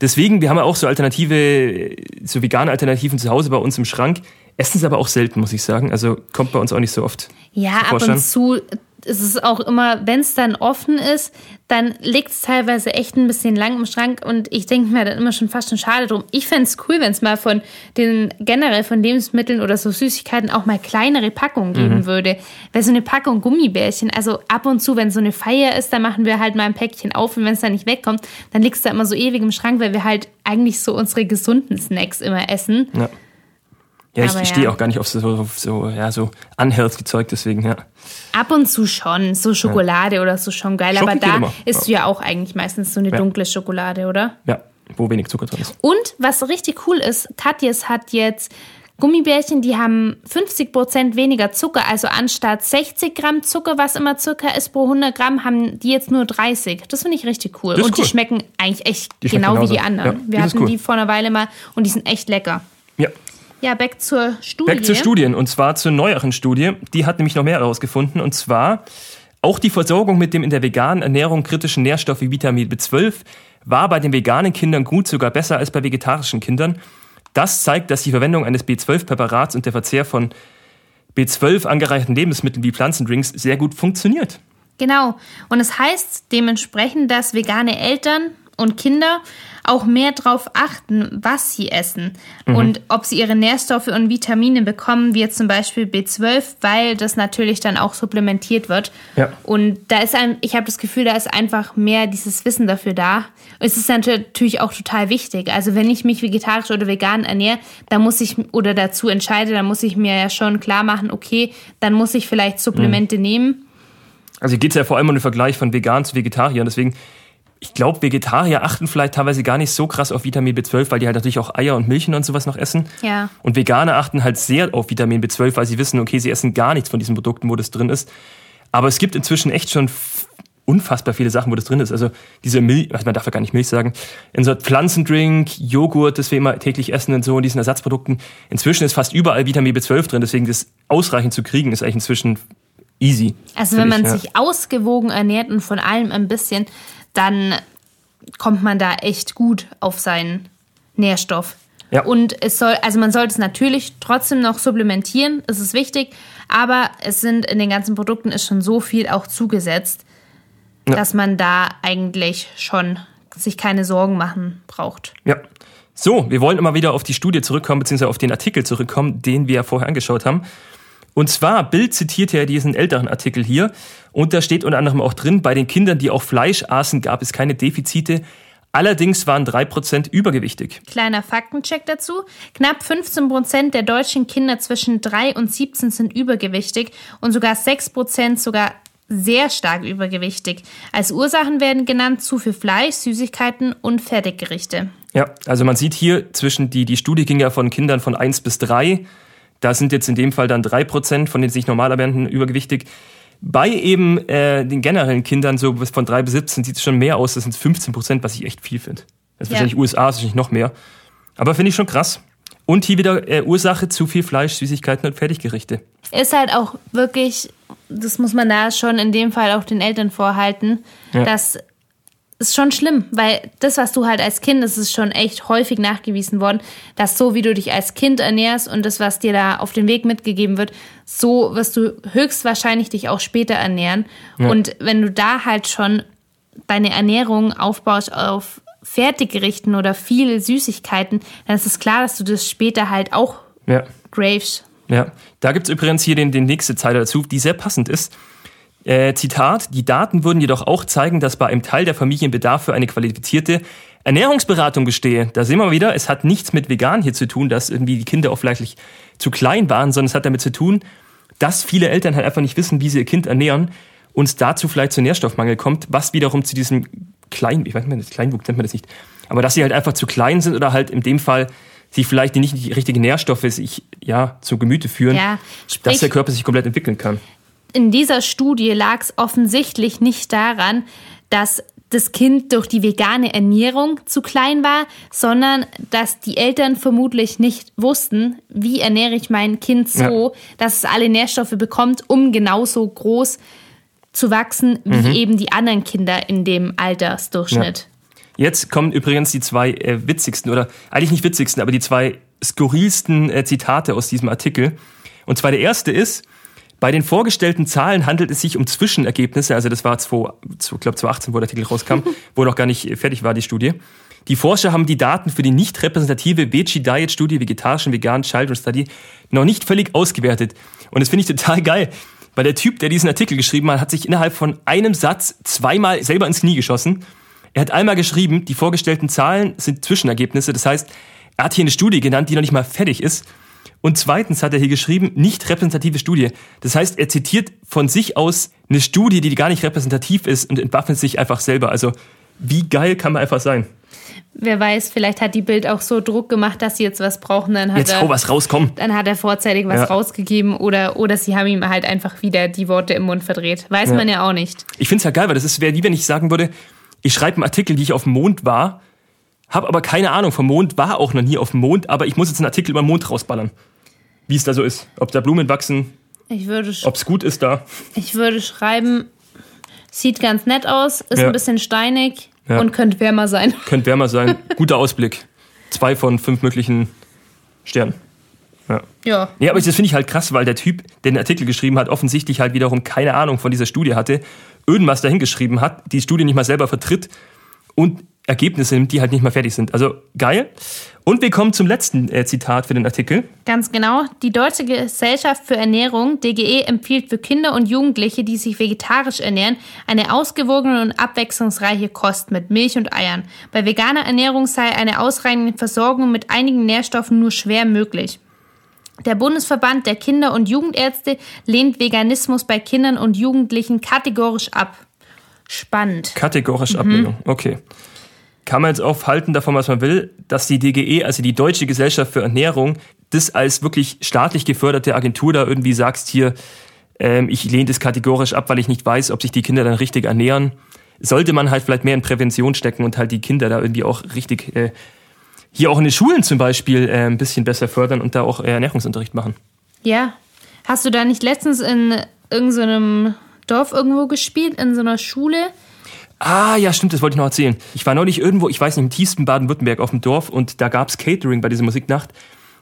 Deswegen, wir haben ja auch so alternative, so vegane Alternativen zu Hause bei uns im Schrank. Essen es aber auch selten, muss ich sagen. Also kommt bei uns auch nicht so oft. Ja, ab und zu es ist auch immer, wenn es dann offen ist, dann liegt es teilweise echt ein bisschen lang im Schrank und ich denke mir dann immer schon fast schon schade drum. Ich fände es cool, wenn es mal von den generell von Lebensmitteln oder so Süßigkeiten auch mal kleinere Packungen geben mhm. würde. Weil so eine Packung Gummibärchen, also ab und zu, wenn so eine Feier ist, dann machen wir halt mal ein Päckchen auf und wenn es dann nicht wegkommt, dann liegt es da immer so ewig im Schrank, weil wir halt eigentlich so unsere gesunden Snacks immer essen. Ja. Ja, ich, ich stehe auch gar nicht auf so, auf so, ja, so unhealthy Zeug, deswegen, ja. Ab und zu schon, so Schokolade ja. oder so schon geil, Schoki aber da immer. isst du ja auch eigentlich meistens so eine ja. dunkle Schokolade, oder? Ja, wo wenig Zucker drin ist. Und was richtig cool ist, Katjes hat jetzt Gummibärchen, die haben 50% weniger Zucker, also anstatt 60 Gramm Zucker, was immer Zucker ist pro 100 Gramm, haben die jetzt nur 30. Das finde ich richtig cool. Und cool. die schmecken eigentlich echt die genau wie die anderen. Ja, Wir hatten cool. die vor einer Weile mal und die sind echt lecker. Ja, ja, back zur Studie. Back zur Studien und zwar zur neueren Studie. Die hat nämlich noch mehr herausgefunden und zwar auch die Versorgung mit dem in der veganen Ernährung kritischen Nährstoff wie Vitamin B12 war bei den veganen Kindern gut, sogar besser als bei vegetarischen Kindern. Das zeigt, dass die Verwendung eines B12-Präparats und der Verzehr von B12 angereicherten Lebensmitteln wie Pflanzendrinks sehr gut funktioniert. Genau. Und es heißt dementsprechend, dass vegane Eltern und Kinder auch mehr darauf achten, was sie essen mhm. und ob sie ihre Nährstoffe und Vitamine bekommen, wie jetzt zum Beispiel B12, weil das natürlich dann auch supplementiert wird. Ja. Und da ist ein, ich habe das Gefühl, da ist einfach mehr dieses Wissen dafür da. Es ist natürlich auch total wichtig. Also wenn ich mich vegetarisch oder vegan ernähre, dann muss ich oder dazu entscheide, dann muss ich mir ja schon klar machen, okay, dann muss ich vielleicht Supplemente mhm. nehmen. Also hier geht es ja vor allem um den Vergleich von vegan zu Vegetarier. Deswegen ich glaube, Vegetarier achten vielleicht teilweise gar nicht so krass auf Vitamin B12, weil die halt natürlich auch Eier und Milchen und sowas noch essen. Ja. Und Veganer achten halt sehr auf Vitamin B12, weil sie wissen, okay, sie essen gar nichts von diesen Produkten, wo das drin ist. Aber es gibt inzwischen echt schon unfassbar viele Sachen, wo das drin ist. Also diese Milch, man darf ja gar nicht Milch sagen, in so Pflanzendrink, Joghurt, das wir immer täglich essen und so, in diesen Ersatzprodukten. Inzwischen ist fast überall Vitamin B12 drin, deswegen das ausreichend zu kriegen ist eigentlich inzwischen easy. Also wenn man ich, ja. sich ausgewogen ernährt und von allem ein bisschen, dann kommt man da echt gut auf seinen Nährstoff. Ja. Und es soll, also man sollte es natürlich trotzdem noch supplementieren, das ist wichtig, aber es sind in den ganzen Produkten ist schon so viel auch zugesetzt, ja. dass man da eigentlich schon sich keine Sorgen machen braucht. Ja. So, wir wollen immer wieder auf die Studie zurückkommen, beziehungsweise auf den Artikel zurückkommen, den wir ja vorher angeschaut haben. Und zwar, Bild zitiert ja diesen älteren Artikel hier. Und da steht unter anderem auch drin, bei den Kindern, die auch Fleisch aßen, gab es keine Defizite. Allerdings waren drei Prozent übergewichtig. Kleiner Faktencheck dazu. Knapp 15 Prozent der deutschen Kinder zwischen 3 und 17 sind übergewichtig und sogar 6 Prozent sogar sehr stark übergewichtig. Als Ursachen werden genannt zu viel Fleisch, Süßigkeiten und Fertiggerichte. Ja, also man sieht hier zwischen die, die Studie ging ja von Kindern von 1 bis 3 da sind jetzt in dem Fall dann drei Prozent von den sich normal erwähnten übergewichtig. Bei eben äh, den generellen Kindern, so von drei bis 17, sieht es schon mehr aus. Das sind 15 Prozent, was ich echt viel finde. Das ist ja. wahrscheinlich USA, ist wahrscheinlich noch mehr. Aber finde ich schon krass. Und hier wieder äh, Ursache zu viel Fleisch, Süßigkeiten und Fertiggerichte. Ist halt auch wirklich, das muss man da schon in dem Fall auch den Eltern vorhalten, ja. dass ist schon schlimm, weil das, was du halt als Kind, das ist schon echt häufig nachgewiesen worden, dass so wie du dich als Kind ernährst und das, was dir da auf den Weg mitgegeben wird, so wirst du höchstwahrscheinlich dich auch später ernähren. Ja. Und wenn du da halt schon deine Ernährung aufbaust auf Fertiggerichten oder viele Süßigkeiten, dann ist es klar, dass du das später halt auch ja. graves. Ja, da gibt es übrigens hier den, den nächste Zeile dazu, die sehr passend ist. Äh, Zitat, die Daten würden jedoch auch zeigen, dass bei einem Teil der Familien Bedarf für eine qualifizierte Ernährungsberatung bestehe. Da sehen wir wieder, es hat nichts mit vegan hier zu tun, dass irgendwie die Kinder auch vielleicht zu klein waren, sondern es hat damit zu tun, dass viele Eltern halt einfach nicht wissen, wie sie ihr Kind ernähren und es dazu vielleicht zu Nährstoffmangel kommt, was wiederum zu diesem kleinen, ich weiß nicht, Kleinwuchs nennt man das nicht, aber dass sie halt einfach zu klein sind oder halt in dem Fall sich vielleicht nicht die richtigen Nährstoffe sich ja zu Gemüte führen, ja, dass der Körper sich komplett entwickeln kann in dieser Studie lag es offensichtlich nicht daran, dass das Kind durch die vegane Ernährung zu klein war, sondern dass die Eltern vermutlich nicht wussten, wie ernähre ich mein Kind so, ja. dass es alle Nährstoffe bekommt, um genauso groß zu wachsen wie mhm. eben die anderen Kinder in dem Altersdurchschnitt. Ja. Jetzt kommen übrigens die zwei äh, witzigsten oder eigentlich nicht witzigsten, aber die zwei skurrilsten äh, Zitate aus diesem Artikel. Und zwar der erste ist, bei den vorgestellten Zahlen handelt es sich um Zwischenergebnisse, also das war 2, ich glaube 2018, wo der Artikel rauskam, wo noch gar nicht fertig war die Studie. Die Forscher haben die Daten für die nicht repräsentative Veggie Diet Studie vegetarischen veganen Children Study noch nicht völlig ausgewertet. Und das finde ich total geil, weil der Typ, der diesen Artikel geschrieben hat, hat sich innerhalb von einem Satz zweimal selber ins Knie geschossen. Er hat einmal geschrieben, die vorgestellten Zahlen sind Zwischenergebnisse. Das heißt, er hat hier eine Studie genannt, die noch nicht mal fertig ist. Und zweitens hat er hier geschrieben, nicht repräsentative Studie. Das heißt, er zitiert von sich aus eine Studie, die gar nicht repräsentativ ist und entwaffnet sich einfach selber. Also wie geil kann man einfach sein? Wer weiß, vielleicht hat die Bild auch so Druck gemacht, dass sie jetzt was brauchen. Dann hat jetzt er, was rauskommen. Dann hat er vorzeitig was ja. rausgegeben oder, oder sie haben ihm halt einfach wieder die Worte im Mund verdreht. Weiß ja. man ja auch nicht. Ich finde es ja geil, weil das wäre wie wenn ich sagen würde, ich schreibe einen Artikel, wie ich auf dem Mond war, habe aber keine Ahnung vom Mond, war auch noch nie auf dem Mond, aber ich muss jetzt einen Artikel über den Mond rausballern wie es da so ist. Ob da Blumen wachsen, ob es gut ist da. Ich würde schreiben, sieht ganz nett aus, ist ja. ein bisschen steinig ja. und könnte wärmer sein. Könnte wärmer sein. Guter Ausblick. Zwei von fünf möglichen Stern. Ja. Ja, ja aber das finde ich halt krass, weil der Typ, der den Artikel geschrieben hat, offensichtlich halt wiederum keine Ahnung von dieser Studie hatte, irgendwas dahingeschrieben hat, die Studie nicht mal selber vertritt und Ergebnisse nimmt, die halt nicht mal fertig sind. Also geil. Und wir kommen zum letzten äh, Zitat für den Artikel. Ganz genau. Die Deutsche Gesellschaft für Ernährung, DGE, empfiehlt für Kinder und Jugendliche, die sich vegetarisch ernähren, eine ausgewogene und abwechslungsreiche Kost mit Milch und Eiern. Bei veganer Ernährung sei eine ausreichende Versorgung mit einigen Nährstoffen nur schwer möglich. Der Bundesverband der Kinder- und Jugendärzte lehnt Veganismus bei Kindern und Jugendlichen kategorisch ab. Spannend. Kategorisch mhm. Ablehnung, okay kann man jetzt aufhalten davon, was man will, dass die DGE, also die Deutsche Gesellschaft für Ernährung, das als wirklich staatlich geförderte Agentur da irgendwie sagst, hier, ähm, ich lehne das kategorisch ab, weil ich nicht weiß, ob sich die Kinder dann richtig ernähren. Sollte man halt vielleicht mehr in Prävention stecken und halt die Kinder da irgendwie auch richtig, äh, hier auch in den Schulen zum Beispiel, äh, ein bisschen besser fördern und da auch äh, Ernährungsunterricht machen. Ja. Hast du da nicht letztens in irgendeinem Dorf irgendwo gespielt, in so einer Schule? Ah, ja, stimmt, das wollte ich noch erzählen. Ich war neulich irgendwo, ich weiß nicht, im tiefsten Baden-Württemberg auf dem Dorf und da gab's Catering bei dieser Musiknacht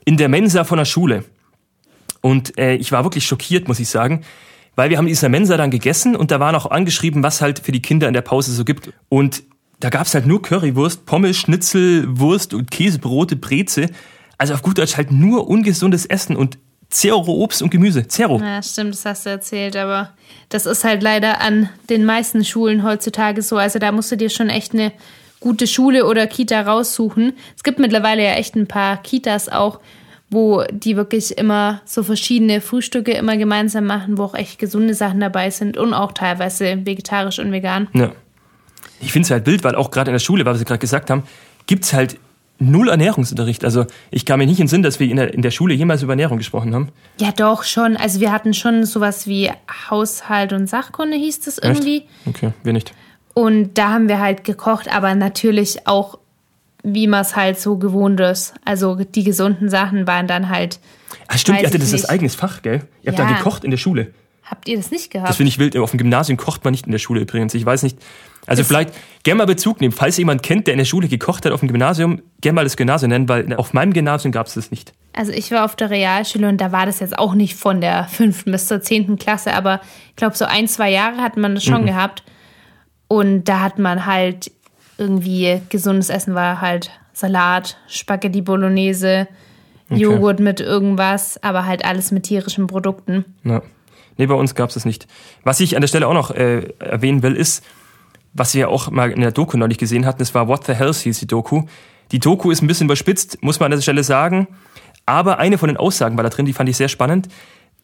in der Mensa von der Schule. Und äh, ich war wirklich schockiert, muss ich sagen, weil wir haben in dieser Mensa dann gegessen und da war noch angeschrieben, was halt für die Kinder in der Pause so gibt. Und da gab's halt nur Currywurst, Pommes, Schnitzel, Wurst und Käsebrote, Breze. Also auf gut Deutsch halt nur ungesundes Essen und Zero Obst und Gemüse. Zero. Ja, stimmt, das hast du erzählt, aber das ist halt leider an den meisten Schulen heutzutage so. Also da musst du dir schon echt eine gute Schule oder Kita raussuchen. Es gibt mittlerweile ja echt ein paar Kitas auch, wo die wirklich immer so verschiedene Frühstücke immer gemeinsam machen, wo auch echt gesunde Sachen dabei sind und auch teilweise vegetarisch und vegan. Ja. Ich finde es halt wild, weil auch gerade in der Schule, weil wir gerade gesagt haben, gibt es halt null Ernährungsunterricht. Also ich kam mir nicht in den Sinn, dass wir in der, in der Schule jemals über Ernährung gesprochen haben. Ja, doch, schon. Also wir hatten schon sowas wie Haushalt und Sachkunde hieß das irgendwie. Echt? Okay, wir nicht. Und da haben wir halt gekocht, aber natürlich auch, wie man es halt so gewohnt ist. Also die gesunden Sachen waren dann halt. Ach stimmt, ihr hattet das als eigenes Fach, gell? Ihr habt ja. da gekocht in der Schule. Habt ihr das nicht gehabt? Das finde ich wild. Auf dem Gymnasium kocht man nicht in der Schule übrigens. Ich weiß nicht. Also das vielleicht gerne mal Bezug nehmen. Falls jemand kennt, der in der Schule gekocht hat auf dem Gymnasium, gerne mal das Gymnasium nennen, weil auf meinem Gymnasium gab es das nicht. Also ich war auf der Realschule und da war das jetzt auch nicht von der fünften bis zur zehnten Klasse, aber ich glaube, so ein, zwei Jahre hat man das schon mhm. gehabt. Und da hat man halt irgendwie gesundes Essen war halt Salat, Spaghetti Bolognese, okay. Joghurt mit irgendwas, aber halt alles mit tierischen Produkten. Ja. Nee, bei uns gab es das nicht. Was ich an der Stelle auch noch äh, erwähnen will, ist, was wir auch mal in der Doku neulich gesehen hatten, das war What the Hell hieß die Doku. Die Doku ist ein bisschen überspitzt, muss man an der Stelle sagen. Aber eine von den Aussagen war da drin, die fand ich sehr spannend,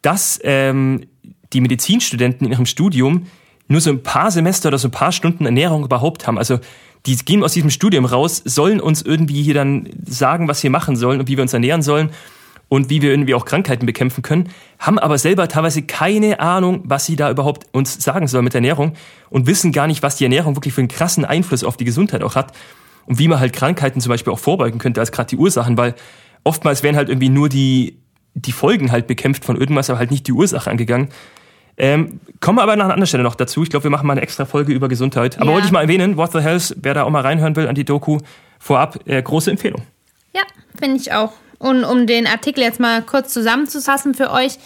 dass ähm, die Medizinstudenten in ihrem Studium nur so ein paar Semester oder so ein paar Stunden Ernährung überhaupt haben. Also die gehen aus diesem Studium raus, sollen uns irgendwie hier dann sagen, was wir machen sollen und wie wir uns ernähren sollen und wie wir irgendwie auch Krankheiten bekämpfen können, haben aber selber teilweise keine Ahnung, was sie da überhaupt uns sagen sollen mit der Ernährung und wissen gar nicht, was die Ernährung wirklich für einen krassen Einfluss auf die Gesundheit auch hat und wie man halt Krankheiten zum Beispiel auch vorbeugen könnte als gerade die Ursachen, weil oftmals werden halt irgendwie nur die, die Folgen halt bekämpft von irgendwas, aber halt nicht die Ursache angegangen. Ähm, kommen wir aber an einer anderen Stelle noch dazu. Ich glaube, wir machen mal eine extra Folge über Gesundheit. Aber ja. wollte ich mal erwähnen, What the Health, wer da auch mal reinhören will an die Doku, vorab, äh, große Empfehlung. Ja, finde ich auch. Und um den Artikel jetzt mal kurz zusammenzufassen für euch.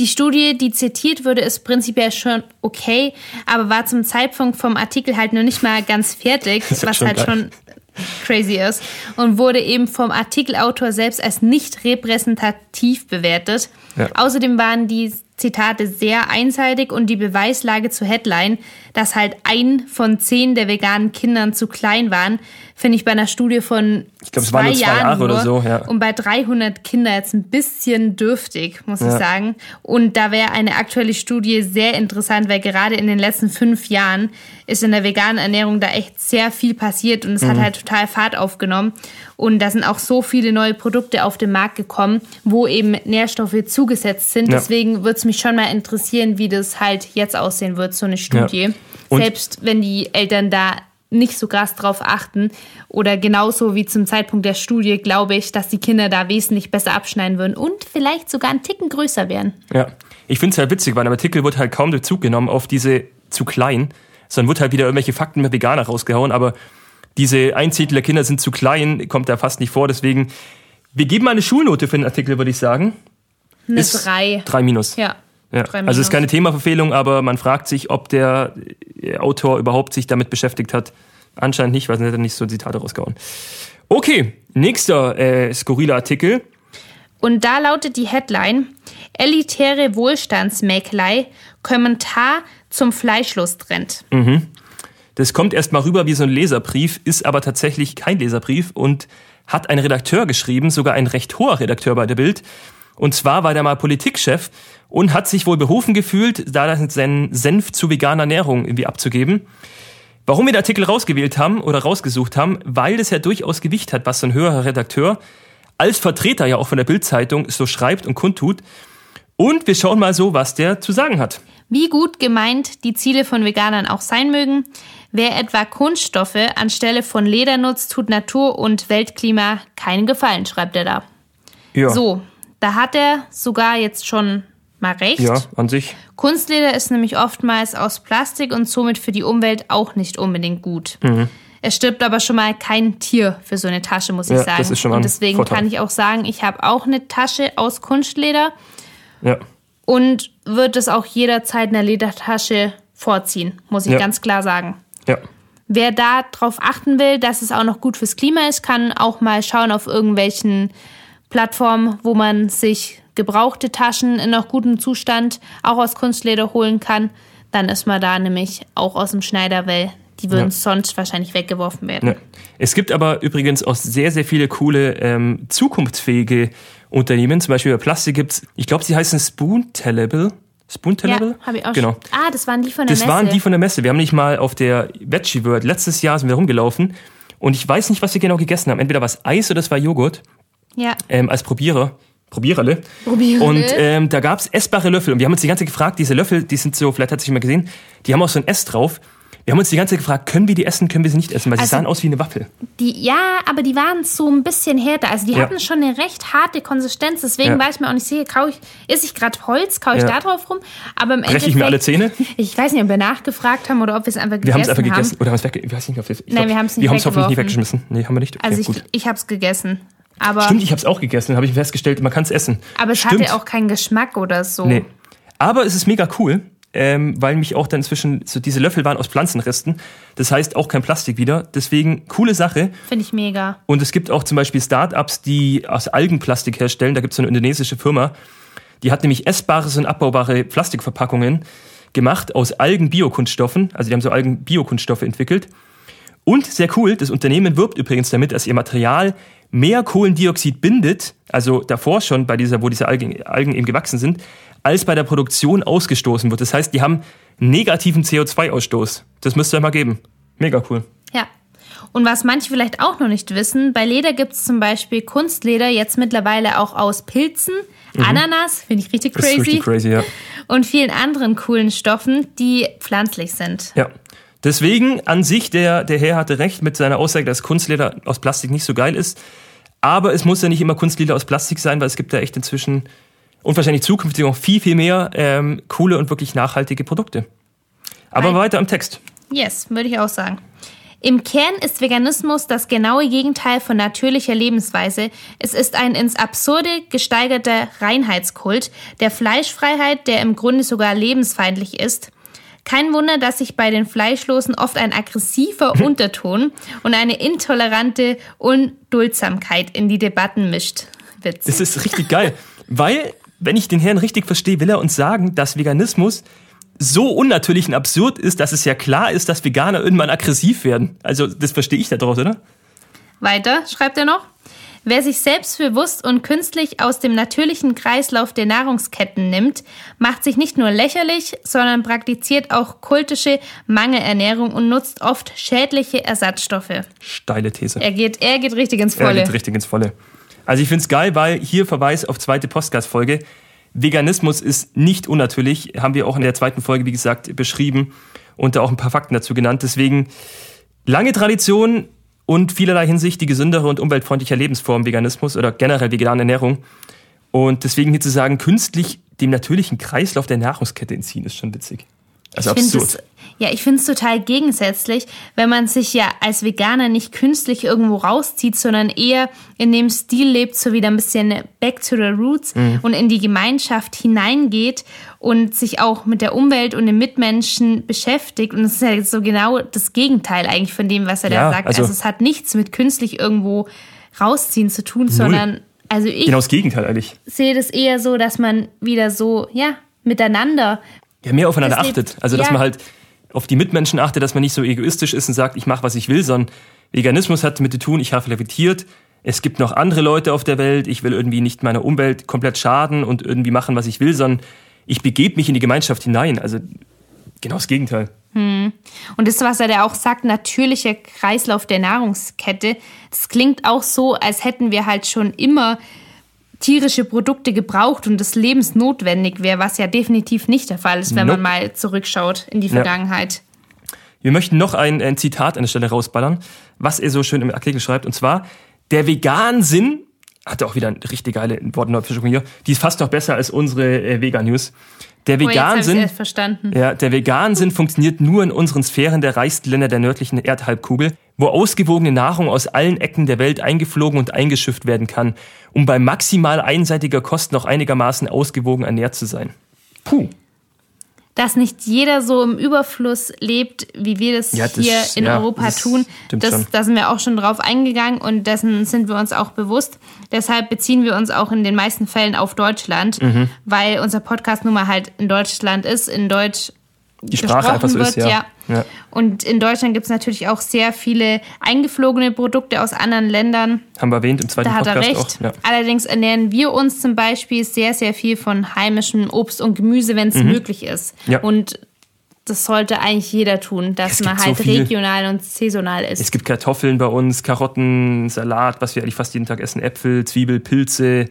Die Studie, die zitiert wurde, ist prinzipiell schon okay, aber war zum Zeitpunkt vom Artikel halt noch nicht mal ganz fertig, was halt geil. schon crazy ist. Und wurde eben vom Artikelautor selbst als nicht repräsentativ bewertet. Ja. Außerdem waren die Zitate sehr einseitig und die Beweislage zur Headline, dass halt ein von zehn der veganen Kindern zu klein waren, finde ich bei einer Studie von ich glaube, es waren zwei Jahren Jahre oder so, ja. Und bei 300 Kindern jetzt ein bisschen dürftig, muss ja. ich sagen. Und da wäre eine aktuelle Studie sehr interessant, weil gerade in den letzten fünf Jahren ist in der veganen Ernährung da echt sehr viel passiert und es mhm. hat halt total Fahrt aufgenommen. Und da sind auch so viele neue Produkte auf den Markt gekommen, wo eben Nährstoffe zugesetzt sind. Ja. Deswegen würde es mich schon mal interessieren, wie das halt jetzt aussehen wird, so eine Studie. Ja. Selbst wenn die Eltern da nicht so krass drauf achten. Oder genauso wie zum Zeitpunkt der Studie glaube ich, dass die Kinder da wesentlich besser abschneiden würden und vielleicht sogar einen Ticken größer werden. Ja, ich finde es halt witzig, weil im Artikel wird halt kaum Bezug genommen auf diese zu klein, sondern wird halt wieder irgendwelche Fakten mit Veganer rausgehauen, aber diese ein Zehntel der Kinder sind zu klein, kommt da fast nicht vor, deswegen Wir geben mal eine Schulnote für den Artikel, würde ich sagen. Eine Ist 3. Drei minus. Ja. Ja. Also es ist keine Themaverfehlung, aber man fragt sich, ob der äh, Autor überhaupt sich damit beschäftigt hat. Anscheinend nicht, weil sonst hätte er nicht so Zitate rausgehauen. Okay, nächster äh, skurriler Artikel. Und da lautet die Headline: Elitäre Wohlstandsmäkelei, Kommentar zum Fleischlusttrend. Das kommt erstmal rüber wie so ein Leserbrief, ist aber tatsächlich kein Leserbrief und hat ein Redakteur geschrieben, sogar ein recht hoher Redakteur bei der Bild. Und zwar war der mal Politikchef und hat sich wohl berufen gefühlt, da seinen Senf zu veganer Ernährung irgendwie abzugeben. Warum wir den Artikel rausgewählt haben oder rausgesucht haben, weil das ja durchaus Gewicht hat, was so ein höherer Redakteur als Vertreter ja auch von der Bildzeitung so schreibt und kundtut. Und wir schauen mal so, was der zu sagen hat. Wie gut gemeint die Ziele von Veganern auch sein mögen, wer etwa Kunststoffe anstelle von Leder nutzt, tut Natur und Weltklima keinen Gefallen, schreibt er da. Ja, So, da hat er sogar jetzt schon mal recht. ja an sich. Kunstleder ist nämlich oftmals aus Plastik und somit für die Umwelt auch nicht unbedingt gut. Mhm. Es stirbt aber schon mal kein Tier für so eine Tasche, muss ich Ja, sagen. das ist schon mal und deswegen Vorteil. kann ich auch sagen, ich habe auch eine Tasche aus Kunstleder Ja. und würde es auch jederzeit einer Ledertasche vorziehen, muss ich Ja. ganz klar sagen. Ja. Wer da drauf achten will, dass es auch noch gut fürs Klima ist, kann auch mal schauen auf irgendwelchen Plattformen, wo man sich gebrauchte Taschen in noch gutem Zustand auch aus Kunstleder holen kann. Dann ist man da nämlich auch aus dem Schneiderwell. Die würden Ja. sonst wahrscheinlich weggeworfen werden. Ja. Es gibt aber übrigens auch sehr, sehr viele coole, ähm, zukunftsfähige Unternehmen. Zum Beispiel bei Plastik gibt's, ich glaube, sie heißen Spoontellable. Spoontellable? Ja, habe ich auch Genau. schon. Ah, das waren die von der Das Messe. waren die von der Messe. Wir haben nicht mal auf der Veggie World, letztes Jahr sind wir rumgelaufen. Und ich weiß nicht, was wir genau gegessen haben. Entweder war es Eis oder es war Joghurt ja, ähm, als Probierer. Probiererle. Probiererle. Und ähm, da gab's essbare Löffel. Und wir haben uns die ganze Zeit gefragt, diese Löffel, die sind so, vielleicht hat sich mal gesehen, die haben auch so ein S drauf. Wir haben uns die ganze Zeit gefragt, können wir die essen, können wir sie nicht essen, weil sie Also- sahen aus wie eine Waffel. die, ja, aber die waren so ein bisschen härter. Also die Ja. hatten schon eine recht harte Konsistenz. Deswegen Ja. war ich mir auch nicht sicher, kau ich, esse ich gerade Holz, kau ich Ja. da drauf rum? Aber im Breche ich mir alle Endeffekt- Zähne? Ich weiß nicht, ob wir nachgefragt haben oder ob wir es einfach gegessen Wir haben es einfach haben. gegessen. Oder haben es weg, ich weiß nicht, ob wir, Nein, wir haben's nicht Wir haben es hoffentlich nicht weggeschmissen. Nee, haben wir nicht. Okay, Also ich, gut. ich habe es gegessen. Aber, Stimmt, ich habe es auch gegessen. Dann habe ich festgestellt, man kann es essen. aber es Stimmt. hatte auch keinen Geschmack oder so. Nee. Aber es ist mega cool, ähm, weil mich auch dann inzwischen, so diese Löffel waren aus Pflanzenresten. Das heißt auch kein Plastik wieder. Deswegen coole Sache. Finde ich mega. Und es gibt auch zum Beispiel Startups, die aus Algenplastik herstellen. Da gibt es so eine indonesische Firma. Die hat nämlich essbares und abbaubare Plastikverpackungen gemacht aus Algen-Biokunststoffen. Also die haben so Algen-Biokunststoffe entwickelt. Und sehr cool, das Unternehmen wirbt übrigens damit, dass ihr Material mehr Kohlendioxid bindet, also davor schon bei dieser, wo diese Algen, Algen eben gewachsen sind, als bei der Produktion ausgestoßen wird. Das heißt, die haben negativen CO2-Ausstoß. Das müsst ihr euch mal geben. Mega cool. Ja. Und was manche vielleicht auch noch nicht wissen, bei Leder gibt es zum Beispiel Kunstleder jetzt mittlerweile auch aus Pilzen, Ananas, finde ich richtig Mhm. Crazy, richtig crazy, ja. und vielen anderen coolen Stoffen, die pflanzlich sind. Ja. Deswegen an sich, der, der Herr hatte recht mit seiner Aussage, dass Kunstleder aus Plastik nicht so geil ist. Aber es muss ja nicht immer Kunstleder aus Plastik sein, weil es gibt da echt inzwischen und wahrscheinlich zukünftig noch viel, viel mehr ähm, coole und wirklich nachhaltige Produkte. Aber Ein- weiter im Text. Yes, würde ich auch sagen. Im Kern ist Veganismus das genaue Gegenteil von natürlicher Lebensweise. Es ist ein ins Absurde gesteigerter Reinheitskult der Fleischfreiheit, der im Grunde sogar lebensfeindlich ist. Kein Wunder, dass sich bei den Fleischlosen oft ein aggressiver Unterton und eine intolerante Unduldsamkeit in die Debatten mischt. Witz. Das ist richtig geil. Weil, wenn ich den Herrn richtig verstehe, will er uns sagen, dass Veganismus so unnatürlich und absurd ist, dass es ja klar ist, dass Veganer irgendwann aggressiv werden. Also, das verstehe ich da draus, oder? Weiter schreibt er noch. Wer sich selbstbewusst und künstlich aus dem natürlichen Kreislauf der Nahrungsketten nimmt, macht sich nicht nur lächerlich, sondern praktiziert auch kultische Mangelernährung und nutzt oft schädliche Ersatzstoffe. Steile These. Er geht, er geht richtig ins Er Volle. geht richtig ins Volle. Also ich find's geil, weil hier Verweis auf zweite Podcast-Folge. Veganismus ist nicht unnatürlich, haben wir auch in der zweiten Folge, wie gesagt, beschrieben und da auch ein paar Fakten dazu genannt. Deswegen lange Tradition und vielerlei Hinsicht die gesündere und umweltfreundliche Lebensform Veganismus oder generell vegane Ernährung. Und deswegen hier zu sagen, künstlich dem natürlichen Kreislauf der Nahrungskette entziehen, ist schon witzig. Also Ich absurd. Ja, ich finde es total gegensätzlich, wenn man sich ja als Veganer nicht künstlich irgendwo rauszieht, sondern eher in dem Stil lebt, so wieder ein bisschen back to the roots Mhm. und in die Gemeinschaft hineingeht und sich auch mit der Umwelt und den Mitmenschen beschäftigt. Und das ist ja so genau das Gegenteil eigentlich von dem, was er Ja, da sagt. also- Also, es hat nichts mit künstlich irgendwo rausziehen zu tun, sondern also ich Genau das Gegenteil eigentlich. sehe das eher so, dass man wieder so, ja, miteinander Ja, mehr aufeinander achtet. Also, dass ja. man halt auf die Mitmenschen achtet, dass man nicht so egoistisch ist und sagt, ich mache, was ich will, sondern Veganismus hat damit zu tun, ich habe reflektiert, es gibt noch andere Leute auf der Welt, ich will irgendwie nicht meiner Umwelt komplett schaden und irgendwie machen, was ich will, sondern ich begebe mich in die Gemeinschaft hinein. Also genau das Gegenteil. Und das, was er da auch sagt, natürlicher Kreislauf der Nahrungskette, das klingt auch so, als hätten wir halt schon immer tierische Produkte gebraucht und das lebensnotwendig wäre, was ja definitiv nicht der Fall ist, wenn Nope. man mal zurückschaut in die Vergangenheit. Wir möchten noch ein, ein Zitat an der Stelle rausballern, was er so schön im Artikel schreibt. Und zwar, der Vegan-Sinn, hat er auch wieder eine richtig geile Wortneufischung hier, die ist fast noch besser als unsere äh, Vegan-News. Der Oh, Vegan-Sinn verstanden. Ja, der Vegansinn funktioniert nur in unseren Sphären der reichsten Länder der nördlichen Erdhalbkugel, wo ausgewogene Nahrung aus allen Ecken der Welt eingeflogen und eingeschifft werden kann, um bei maximal einseitiger Kost noch einigermaßen ausgewogen ernährt zu sein. Puh. Dass nicht jeder so im Überfluss lebt, wie wir das, Ja, das- hier in ja, Europa das tun. Das, da sind wir auch schon drauf eingegangen und dessen sind wir uns auch bewusst. Deshalb beziehen wir uns auch in den meisten Fällen auf Deutschland, Mhm. weil unser Podcast nun mal halt in Deutschland ist, in Deutsch Die Sprache einfach so ist, wird, ja. Ja. Und in Deutschland gibt es natürlich auch sehr viele eingeflogene Produkte aus anderen Ländern. Haben wir erwähnt im zweiten Da hat er Podcast recht. auch. Ja. Allerdings ernähren wir uns zum Beispiel sehr, sehr viel von heimischem Obst und Gemüse, wenn es möglich ist. Mhm. Ja. Und das sollte eigentlich jeder tun, dass man so halt viel. regional und saisonal isst. Es gibt Kartoffeln bei uns, Karotten, Salat, was wir eigentlich fast jeden Tag essen, Äpfel, Zwiebel, Pilze.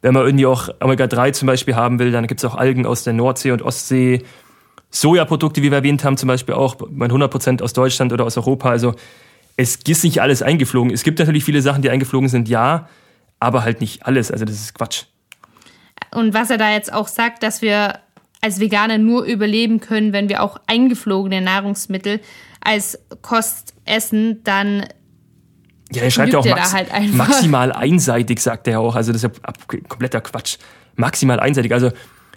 Wenn man irgendwie auch Omega-3 zum Beispiel haben will, dann gibt es auch Algen aus der Nordsee und Ostsee. Sojaprodukte, wie wir erwähnt haben, zum Beispiel auch mein 100% aus Deutschland oder aus Europa. Also es ist nicht alles eingeflogen. Es gibt natürlich viele Sachen, die eingeflogen sind, ja, aber halt nicht alles. Also das ist Quatsch. Und was er da jetzt auch sagt, dass wir als Veganer nur überleben können, wenn wir auch eingeflogene Nahrungsmittel als Kost essen, dann Ja, er schreibt ja auch max halt maximal einseitig, sagt er auch. Also das ist ja kompletter Quatsch. Maximal einseitig. Also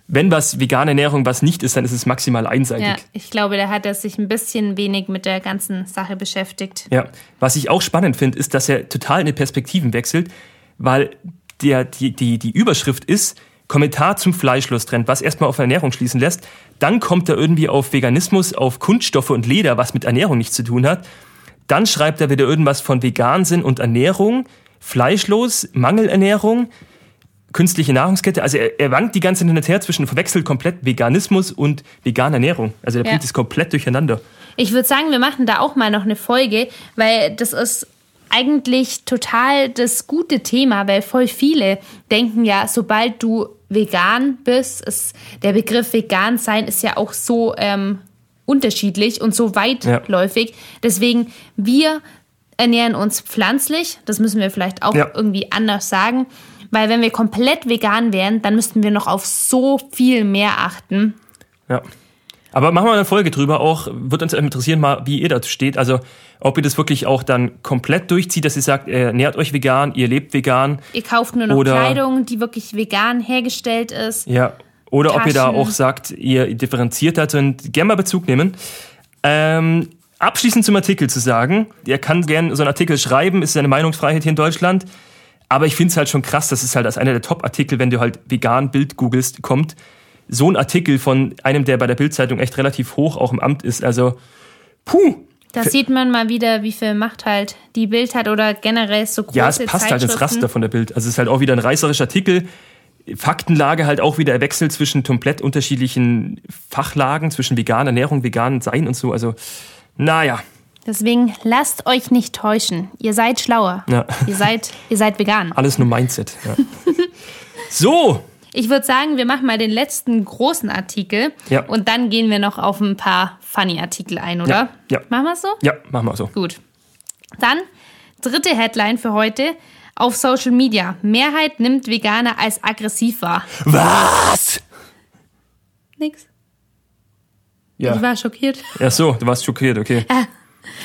wenn was vegane Ernährung was nicht ist, dann ist es maximal einseitig. ja, ich glaube, da hat er sich ein bisschen wenig mit der ganzen Sache beschäftigt. Ja, was ich auch spannend finde, ist, dass er total in die Perspektiven wechselt, weil der, die, die, die Überschrift ist Kommentar zum Fleischlusttrend, was erstmal auf Ernährung schließen lässt. Dann kommt er irgendwie auf Veganismus, auf Kunststoffe und Leder, was mit Ernährung nichts zu tun hat. Dann schreibt er wieder irgendwas von Vegansinn und Ernährung, fleischlos, Mangelernährung, künstliche Nahrungskette. Also er, er wankt die ganze Zeit hin und her zwischen, verwechselt komplett Veganismus und vegane Ernährung. Also er Ja. bringt es komplett durcheinander. Ich würde sagen, wir machen da auch mal noch eine Folge, weil das ist eigentlich total das gute Thema, weil voll viele denken ja, sobald du vegan bist, ist der Begriff vegan sein ist ja auch so ähm, unterschiedlich und so weitläufig. Deswegen, wir ernähren uns pflanzlich, das müssen wir vielleicht auch Ja. irgendwie anders sagen, weil wenn wir komplett vegan wären, dann müssten wir noch auf so viel mehr achten. Ja. Aber machen wir eine Folge drüber auch. Wird uns interessieren, mal, wie ihr dazu steht. Also, ob ihr das wirklich auch dann komplett durchzieht, dass ihr sagt, ihr ernährt euch vegan, ihr lebt vegan. Ihr kauft nur noch Oder- Kleidung, die wirklich vegan hergestellt ist. Ja. Oder ob ihr da Taschen. auch sagt, ihr differenziert dazu und gerne mal Bezug nehmen. Ähm, abschließend zum Artikel zu sagen, ihr kann gerne so einen Artikel schreiben, ist seine Meinungsfreiheit hier in Deutschland. Aber ich finde es halt schon krass, dass es halt als einer der Top-Artikel, wenn du halt vegan Bild googelst, kommt. So ein Artikel von einem, der bei der Bildzeitung echt relativ hoch auch im Amt ist. Also, puh, Da sieht man mal wieder, wie viel Macht halt die Bild hat oder generell so große Ja, es passt halt ins. Raster von der Bild. Also es ist halt auch wieder ein reißerischer Artikel. Faktenlage halt auch wieder wechselt zwischen komplett unterschiedlichen Fachlagen, zwischen veganer Ernährung, vegan Sein und so. Also, naja. Deswegen lasst euch nicht täuschen. Ihr seid schlauer. Ja. Ihr seid, ihr seid vegan. Alles nur Mindset. Ja. so, Ich würde sagen, wir machen mal den letzten großen Artikel Ja. und dann gehen wir noch auf ein paar Funny-Artikel ein, oder? Ja, ja. Machen wir es so? ja, machen wir so. Gut. Dann dritte Headline für heute. Auf Social Media. Mehrheit nimmt Veganer als aggressiv wahr. Was? Nix. Ja. Ich war schockiert. Ja, so, du warst schockiert, okay.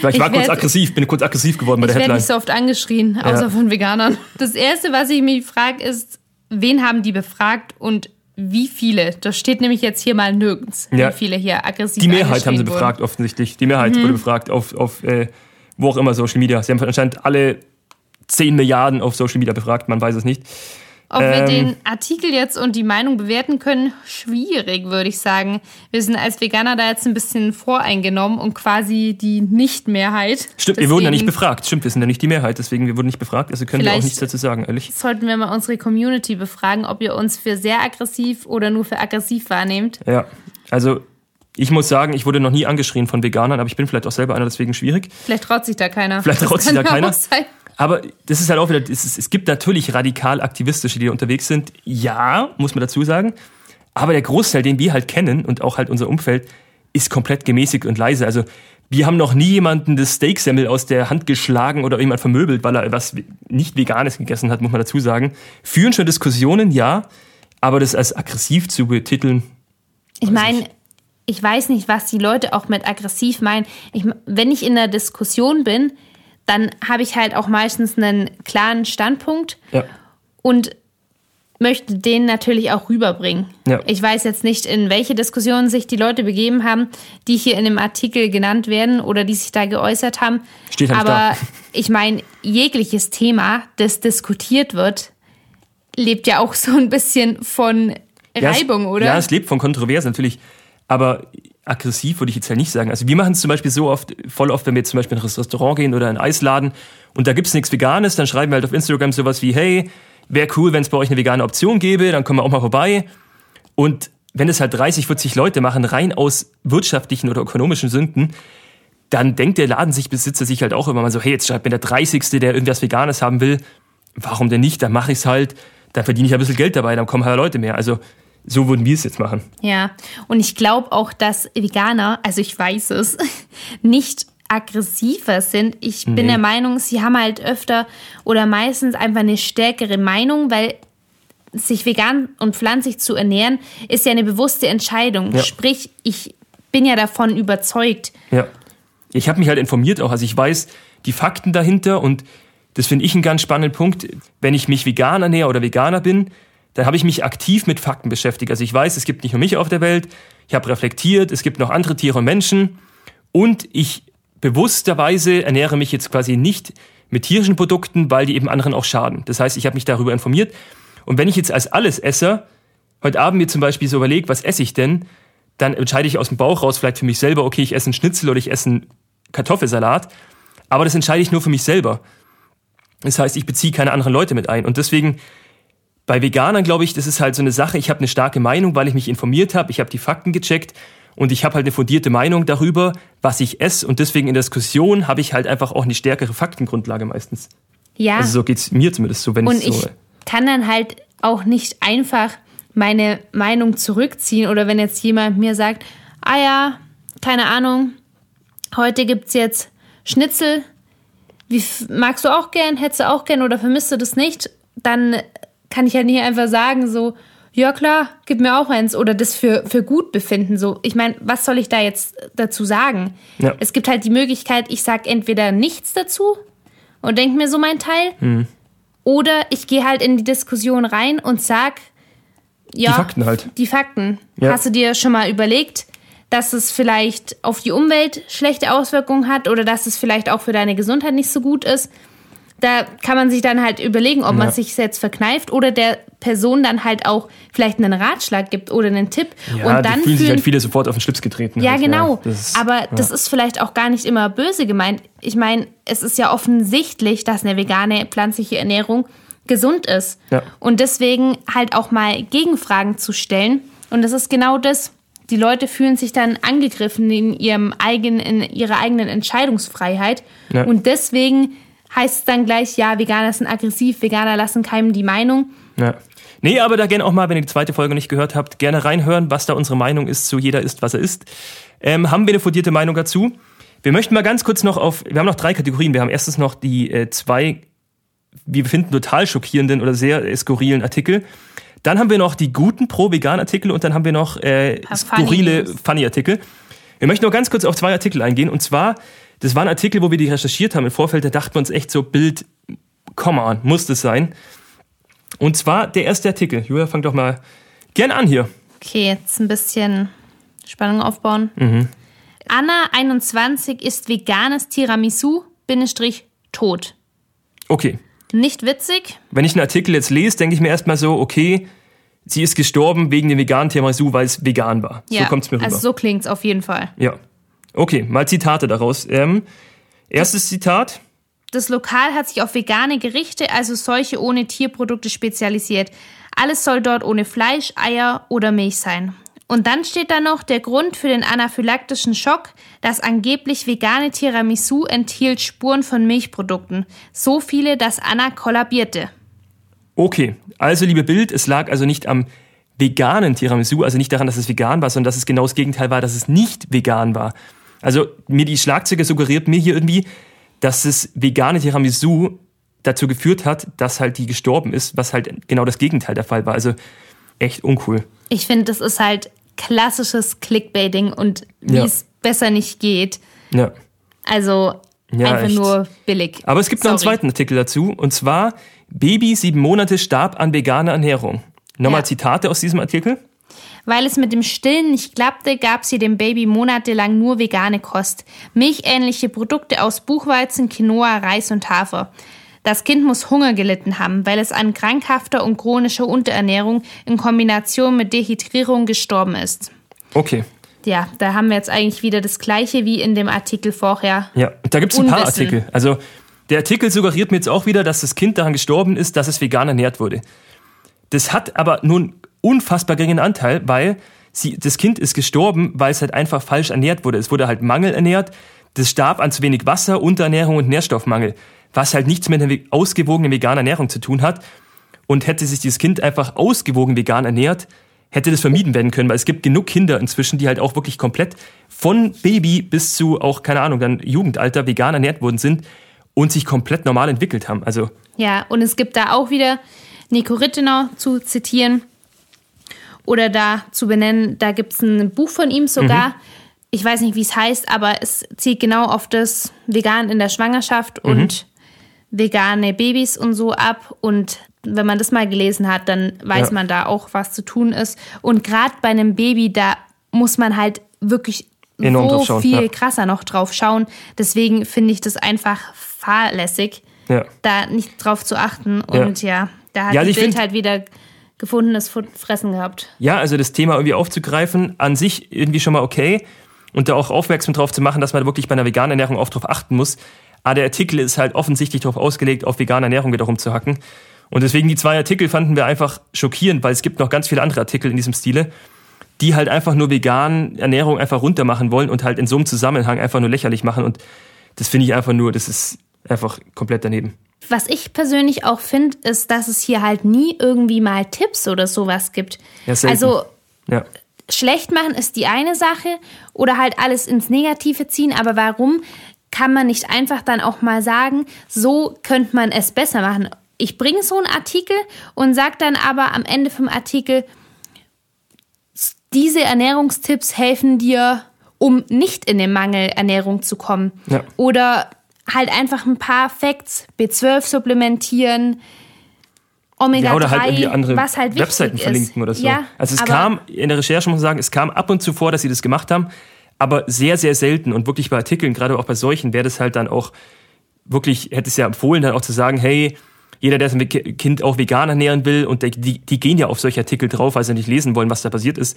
Ja. Ich war, ich Ich kurz aggressiv, bin kurz aggressiv geworden bei Ich der werde Headline. nicht so oft angeschrien, außer Ja. von Veganern. Das Erste, was ich mich frage, ist, wen haben die befragt und wie viele? Das steht nämlich jetzt hier mal nirgends, Ja. wie viele hier aggressiv Die Mehrheit haben sie wurden. befragt, offensichtlich. Die Mehrheit Mhm. wurde befragt auf, auf äh, wo auch immer, Social Media. Sie haben anscheinend alle 10 Milliarden auf Social Media befragt, man weiß es nicht. Ob wir Ähm. den Artikel jetzt und die Meinung bewerten können, schwierig, würde ich sagen. Wir sind als Veganer da jetzt ein bisschen voreingenommen und quasi die Nicht-Mehrheit. Stimmt, wir wurden ja nicht Deswegen befragt. Stimmt, wir sind ja nicht die Mehrheit, deswegen wir wurden nicht befragt, also können wir auch nichts dazu sagen, ehrlich. Sollten wir mal unsere Community befragen, ob ihr uns für sehr aggressiv oder nur für aggressiv wahrnehmt. Ja, also ich muss sagen, ich wurde noch nie angeschrien von Veganern, aber ich bin vielleicht auch selber einer, deswegen schwierig. Vielleicht traut sich da keiner. Vielleicht Das traut sich kann da keiner. Aber das ist halt auch wieder, es, es gibt natürlich radikal Aktivistische, die da unterwegs sind. Ja, muss man dazu sagen. Aber der Großteil, den wir halt kennen und auch halt unser Umfeld, ist komplett gemäßigt und leise. Also wir haben noch nie jemanden das Steaksemmel aus der Hand geschlagen oder jemand vermöbelt, weil er was nicht Veganes gegessen hat, muss man dazu sagen. Führen schon Diskussionen, ja, aber das als aggressiv zu betiteln, Ich meine, ich weiß nicht, was die Leute auch mit aggressiv meinen. Ich, wenn ich in der Diskussion bin, dann habe ich halt auch meistens einen klaren Standpunkt ja. und möchte den natürlich auch rüberbringen. Ja. Ich weiß jetzt nicht, in welche Diskussionen sich die Leute begeben haben, die hier in dem Artikel genannt werden oder die sich da geäußert haben. Steht halt Aber da. ich meine, jegliches Thema, das diskutiert wird, lebt ja auch so ein bisschen von Ja, Reibung, es, oder? Ja, es lebt von Kontrovers natürlich. Aber aggressiv würde ich jetzt ja nicht sagen. Also wir machen es zum Beispiel so oft, voll oft, wenn wir zum Beispiel in ein Restaurant gehen oder in einen Eisladen und da gibt's nichts Veganes, dann schreiben wir halt auf Instagram sowas wie, hey, wäre cool, wenn es bei euch eine vegane Option gäbe, dann kommen wir auch mal vorbei. Und wenn es halt 30, 40 Leute machen, rein aus wirtschaftlichen oder ökonomischen Sünden, dann denkt der Ladensichbesitzer sich halt auch immer mal so, hey, jetzt schreibt mir der 30. der irgendwas Veganes haben will, warum denn nicht? Dann mache ich's halt, dann verdiene ich ein bisschen Geld dabei, dann kommen halt Leute mehr. Also so würden wir es jetzt machen. Ja, und ich glaube auch, dass Veganer, also ich weiß es, nicht aggressiver sind. Ich bin Nee. der Meinung, sie haben halt öfter oder meistens einfach eine stärkere Meinung, weil sich vegan und pflanzlich zu ernähren, ist ja eine bewusste Entscheidung. Ja. Sprich, ich bin ja davon überzeugt. Ja. Ich habe mich halt informiert auch, also ich weiß die Fakten dahinter und das finde ich einen ganz spannenden Punkt. Wenn ich mich vegan ernähre oder Veganer bin, dann habe ich mich aktiv mit Fakten beschäftigt. Also ich weiß, es gibt nicht nur mich auf der Welt, ich habe reflektiert, es gibt noch andere Tiere und Menschen und ich bewussterweise ernähre mich jetzt quasi nicht mit tierischen Produkten, weil die eben anderen auch schaden. Das heißt, ich habe mich darüber informiert und wenn ich jetzt als Allesesser heute Abend mir zum Beispiel so überlege, was esse ich denn, dann entscheide ich aus dem Bauch raus vielleicht für mich selber, okay, ich esse einen Schnitzel oder ich esse einen Kartoffelsalat. Aber das entscheide ich nur für mich selber. Das heißt, ich beziehe keine anderen Leute mit ein. Und deswegen, bei Veganern glaube ich, das ist halt so eine Sache, ich habe eine starke Meinung, weil ich mich informiert habe, ich habe die Fakten gecheckt und ich habe halt eine fundierte Meinung darüber, was ich esse. Und deswegen in der Diskussion habe ich halt einfach auch eine stärkere Faktengrundlage meistens. Ja. Also so geht's mir zumindest so, wenn Und ich so... ich kann dann halt auch nicht einfach meine Meinung zurückziehen oder wenn jetzt jemand mir sagt, ah ja, keine Ahnung, heute gibt's jetzt Schnitzel, wie magst du auch gern, hättest du auch gern oder vermisst du das nicht, dann kann ich halt nicht einfach sagen so, ja klar, gib mir auch eins oder das für, für gut befinden. So, ich meine, was soll ich da jetzt dazu sagen? Ja. Es gibt halt die Möglichkeit, ich sag entweder nichts dazu und denk mir so mein Teil, Mhm. oder ich gehe halt in die Diskussion rein und sag, ja, Die Fakten halt. Die Fakten. Ja. Hast du dir schon mal überlegt, dass es vielleicht auf die Umwelt schlechte Auswirkungen hat oder dass es vielleicht auch für deine Gesundheit nicht so gut ist? Da kann man sich dann halt überlegen, ob man Ja. sich jetzt verkneift oder der Person dann halt auch vielleicht einen Ratschlag gibt oder einen Tipp. ja, und dann fühlen sich halt viele sofort auf den Schlips getreten. ja, halt, genau. das ist- Aber ja. das ist vielleicht auch gar nicht immer böse gemeint. Ich meine, es ist ja offensichtlich, dass eine vegane pflanzliche Ernährung gesund ist. Ja. Und deswegen halt auch mal Gegenfragen zu stellen. Und das ist genau das. Die Leute fühlen sich dann angegriffen in ihrem eigenen, in ihrer eigenen Entscheidungsfreiheit. Ja. Und deswegen heißt es dann gleich, ja, Veganer sind aggressiv, Veganer lassen keinem die Meinung. Ja. Nee, aber da gerne auch mal, wenn ihr die zweite Folge nicht gehört habt, gerne reinhören, was da unsere Meinung ist zu jeder ist, was er ist. Ähm, haben wir eine fundierte Meinung dazu? Wir möchten mal ganz kurz noch auf, wir haben noch drei Kategorien. Wir haben erstens noch die äh, zwei, wie wir finden, total schockierenden oder sehr äh, skurrilen Artikel. Dann haben wir noch die guten Pro-Vegan-Artikel und dann haben wir noch äh, funny skurrile. Funny-Artikel. Wir möchten noch ganz kurz auf zwei Artikel eingehen. Und zwar, das waren Artikel, wo wir die recherchiert haben im Vorfeld. Da dachten wir uns echt so, Bild, come on, muss das sein. Und zwar der erste Artikel. Julia, fang doch mal gern an hier. Okay, jetzt ein bisschen Spannung aufbauen. Mhm. Anna, 21, ist veganes Tiramisu, Bindestrich, tot. Okay. Nicht witzig. Wenn ich einen Artikel jetzt lese, denke ich mir erstmal so, okay, sie ist gestorben wegen dem veganen Tiramisu, weil es vegan war. Ja, so kommt es mir rüber. Also so klingt es auf jeden Fall. Ja. Okay, mal Zitate daraus. Ähm, erstes Zitat. Das Lokal hat sich auf vegane Gerichte, also solche ohne Tierprodukte spezialisiert. Alles soll dort ohne Fleisch, Eier oder Milch sein. Und dann steht da noch der Grund für den anaphylaktischen Schock. Das angeblich vegane Tiramisu enthielt Spuren von Milchprodukten. So viele, dass Anna kollabierte. Okay, also liebe Bild, es lag also nicht am veganen Tiramisu, also nicht daran, dass es vegan war, sondern dass es genau das Gegenteil war, dass es nicht vegan war. Also mir die Schlagzeuge suggeriert mir hier irgendwie, dass das vegane Tiramisu dazu geführt hat, dass halt die gestorben ist, was halt genau das Gegenteil der Fall war. Also echt uncool. Ich finde, das ist halt klassisches Clickbaiting und wie ja. es besser nicht geht. Ja. Also ja, einfach echt. nur billig. Aber es gibt Sorry. noch einen zweiten Artikel dazu und zwar Baby sieben Monate starb an veganer Ernährung. Nochmal ja. Zitate aus diesem Artikel. Weil es mit dem Stillen nicht klappte, gab sie dem Baby monatelang nur vegane Kost. Milchähnliche Produkte aus Buchweizen, Quinoa, Reis und Hafer. Das Kind muss Hunger gelitten haben, weil es an krankhafter und chronischer Unterernährung in Kombination mit Dehydrierung gestorben ist. Okay. Ja, da haben wir jetzt eigentlich wieder das Gleiche wie in dem Artikel vorher. Ja, da gibt es ein paar Artikel. Also der Artikel suggeriert mir jetzt auch wieder, dass das Kind daran gestorben ist, dass es vegan ernährt wurde. Das hat aber nun unfassbar geringen Anteil, weil sie, das Kind ist gestorben, weil es halt einfach falsch ernährt wurde. Es wurde halt mangelernährt, das starb an zu wenig Wasser, Unterernährung und Nährstoffmangel was halt nichts mit einer ausgewogenen veganen Ernährung zu tun hat. Und hätte sich dieses Kind einfach ausgewogen vegan ernährt, hätte das vermieden werden können, weil es gibt genug Kinder inzwischen, die halt auch wirklich komplett von Baby bis zu auch, keine Ahnung, dann Jugendalter vegan ernährt worden sind und sich komplett normal entwickelt haben. Also. Ja, und es gibt da auch wieder Nico Rittenau zu zitieren oder da zu benennen, da gibt es ein Buch von ihm sogar. Mhm. Ich weiß nicht, wie es heißt, aber es zielt genau auf das Vegan in der Schwangerschaft mhm. und vegane Babys und so ab. Und wenn man das mal gelesen hat, dann weiß ja. man da auch, was zu tun ist. Und gerade bei einem Baby, da muss man halt wirklich Enorm so viel ja. krasser noch drauf schauen. Deswegen finde ich das einfach fahrlässig, ja. da nicht drauf zu achten. Und ja, da hat ja, also die Bild halt wieder gefundenes Fressen gehabt. Ja, also das Thema irgendwie aufzugreifen, an sich irgendwie schon mal okay. Und da auch aufmerksam drauf zu machen, dass man wirklich bei einer veganen Ernährung auch drauf achten muss. Aber der Artikel ist halt offensichtlich darauf ausgelegt, auf vegane Ernährung wieder rumzuhacken. Und deswegen die zwei Artikel fanden wir einfach schockierend, weil es gibt noch ganz viele andere Artikel in diesem Stile, die halt einfach nur vegan Ernährung einfach runtermachen wollen und halt in so einem Zusammenhang einfach nur lächerlich machen. Und das finde ich einfach nur, das ist einfach komplett daneben. Was ich persönlich auch finde, ist, dass es hier halt nie irgendwie mal Tipps oder sowas gibt. Ja, also ja. schlecht machen ist die eine Sache oder halt alles ins Negative ziehen, aber warum kann man nicht einfach dann auch mal sagen, so könnte man es besser machen. Ich bringe so einen Artikel und sage dann aber am Ende vom Artikel, diese Ernährungstipps helfen dir, um nicht in den Mangel Ernährung zu kommen. Ja. Oder halt einfach ein paar Facts, B12 supplementieren, Omega-3, ja, oder halt irgendwie andere was halt Webseiten ist. verlinken oder so. Ja, also es kam, in der Recherche muss man sagen, es kam ab und zu vor, dass sie das gemacht haben, aber sehr, sehr selten und wirklich bei Artikeln, gerade auch bei solchen, wäre das halt dann auch wirklich, hätte es ja empfohlen, dann auch zu sagen, hey, jeder, der sein Kind auch vegan ernähren will und die, die gehen ja auf solche Artikel drauf, weil sie nicht lesen wollen, was da passiert ist.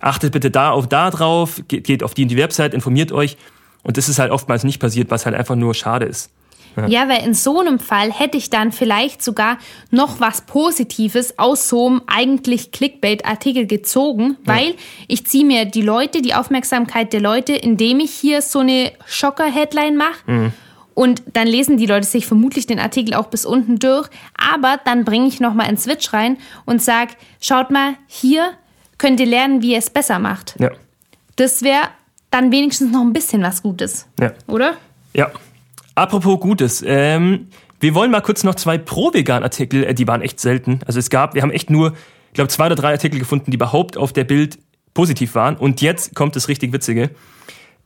Achtet bitte da auf da drauf, geht auf die in die Website, informiert euch. Und das ist halt oftmals nicht passiert, was halt einfach nur schade ist. Ja. ja, weil in so einem Fall hätte ich dann vielleicht sogar noch was Positives aus so einem eigentlich Clickbait-Artikel gezogen, weil ja. ich ziehe mir die Leute, die Aufmerksamkeit der Leute, indem ich hier so eine Schocker-Headline mache. Mhm. Und dann lesen die Leute sich vermutlich den Artikel auch bis unten durch. Aber dann bringe ich nochmal einen Switch rein und sage, schaut mal, hier könnt ihr lernen, wie ihr es besser macht. Ja. Das wäre dann wenigstens noch ein bisschen was Gutes. Ja. Oder? Ja, Apropos Gutes, ähm, wir wollen mal kurz noch zwei Pro-Vegan-Artikel, äh, die waren echt selten. Also es gab, wir haben echt nur, ich glaube, zwei oder drei Artikel gefunden, die überhaupt auf der Bild positiv waren. Und jetzt kommt das richtig Witzige.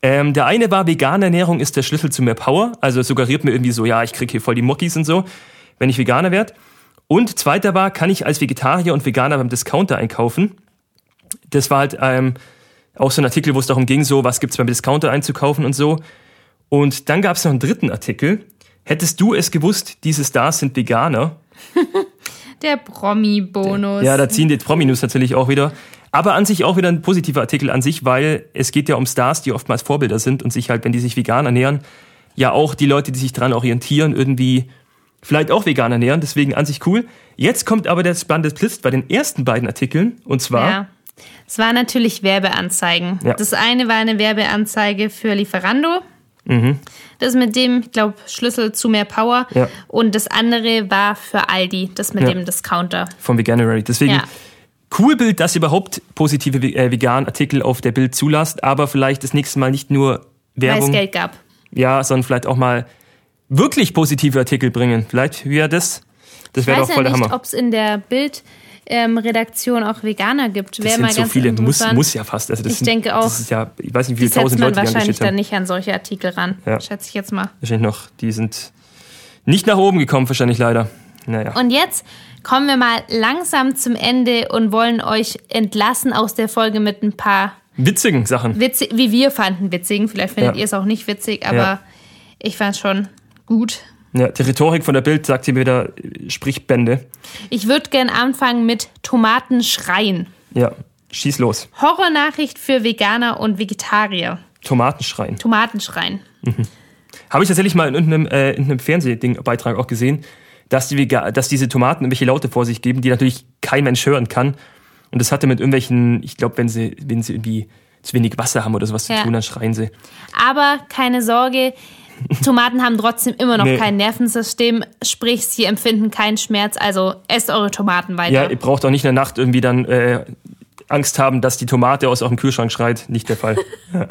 Ähm, der eine war, vegane Ernährung ist der Schlüssel zu mehr Power. Also suggeriert mir irgendwie so, ja, ich krieg hier voll die Muckis und so, wenn ich Veganer werde. Und zweiter war, kann ich als Vegetarier und Veganer beim Discounter einkaufen? Das war halt ähm, auch so ein Artikel, wo es darum ging, so, was gibt's beim Discounter einzukaufen und so. Und dann gab es noch einen dritten Artikel. Hättest du es gewusst, diese Stars sind Veganer? Der Promi-Bonus. Ja, da ziehen die Promi-News natürlich auch wieder. Aber an sich auch wieder ein positiver Artikel an sich, weil es geht ja um Stars, die oftmals Vorbilder sind und sich halt, wenn die sich vegan ernähren, ja auch die Leute, die sich dran orientieren, irgendwie vielleicht auch vegan ernähren. Deswegen an sich cool. Jetzt kommt aber der spannende Twist bei den ersten beiden Artikeln. Und zwar. Ja. Es waren natürlich Werbeanzeigen. Ja. Das eine war eine Werbeanzeige für Lieferando. Das mit dem, ich glaube, Schlüssel zu mehr Power. Mhm. Ja. Und das andere war für Aldi, das mit Ja. dem Discounter. vom Veganuary. Deswegen cool Bild, dass ihr überhaupt positive äh, Vegan-Artikel auf der Bild zulasst, aber vielleicht das nächste Mal nicht nur Weil es Werbung, Geld gab. ja, sondern vielleicht auch mal wirklich positive Artikel bringen. Vielleicht wäre das, das Ich wäre weiß doch voll ja der nicht, Hammer. ob es in der Bild-Redaktion auch Veganer gibt. Das sind mal so ganz viele, muss, muss ja fast. Also das Ich sind, denke auch. Das ist ja, ich weiß nicht, wie viele tausend man Leute wahrscheinlich dann nicht an solche Artikel ran. Ja. Schätze ich jetzt mal. Wahrscheinlich noch, die sind nicht nach oben gekommen, wahrscheinlich leider. Naja. Und jetzt kommen wir mal langsam zum Ende und wollen euch entlassen aus der Folge mit ein paar Witzigen Sachen. witzig, wie wir fanden, witzigen. Vielleicht findet Ja. ihr es auch nicht witzig, aber Ja. ich fand es schon gut. Ja, die Rhetorik von der Bild sagt hier wieder, äh, sprich Bände. Ich würde gern anfangen mit Tomaten schreien. Ja, schieß los. Horrornachricht für Veganer und Vegetarier. Tomatenschreien. Tomaten schreien. Habe ich tatsächlich mal in irgendeinem, äh, in irgendeinem Fernsehding-Beitrag auch gesehen, dass, die Vega dass diese Tomaten irgendwelche Laute vor sich geben, die natürlich kein Mensch hören kann. Und das hatte mit irgendwelchen, ich glaube, wenn sie, wenn sie irgendwie zu wenig Wasser haben oder sowas zu Ja. tun, dann schreien sie. Aber keine Sorge, Tomaten haben trotzdem immer noch Nee. kein Nervensystem, sprich, sie empfinden keinen Schmerz, also esst eure Tomaten weiter. Ja, ihr braucht auch nicht in der Nacht irgendwie dann äh, Angst haben, dass die Tomate aus eurem Kühlschrank schreit. Nicht der Fall. ja.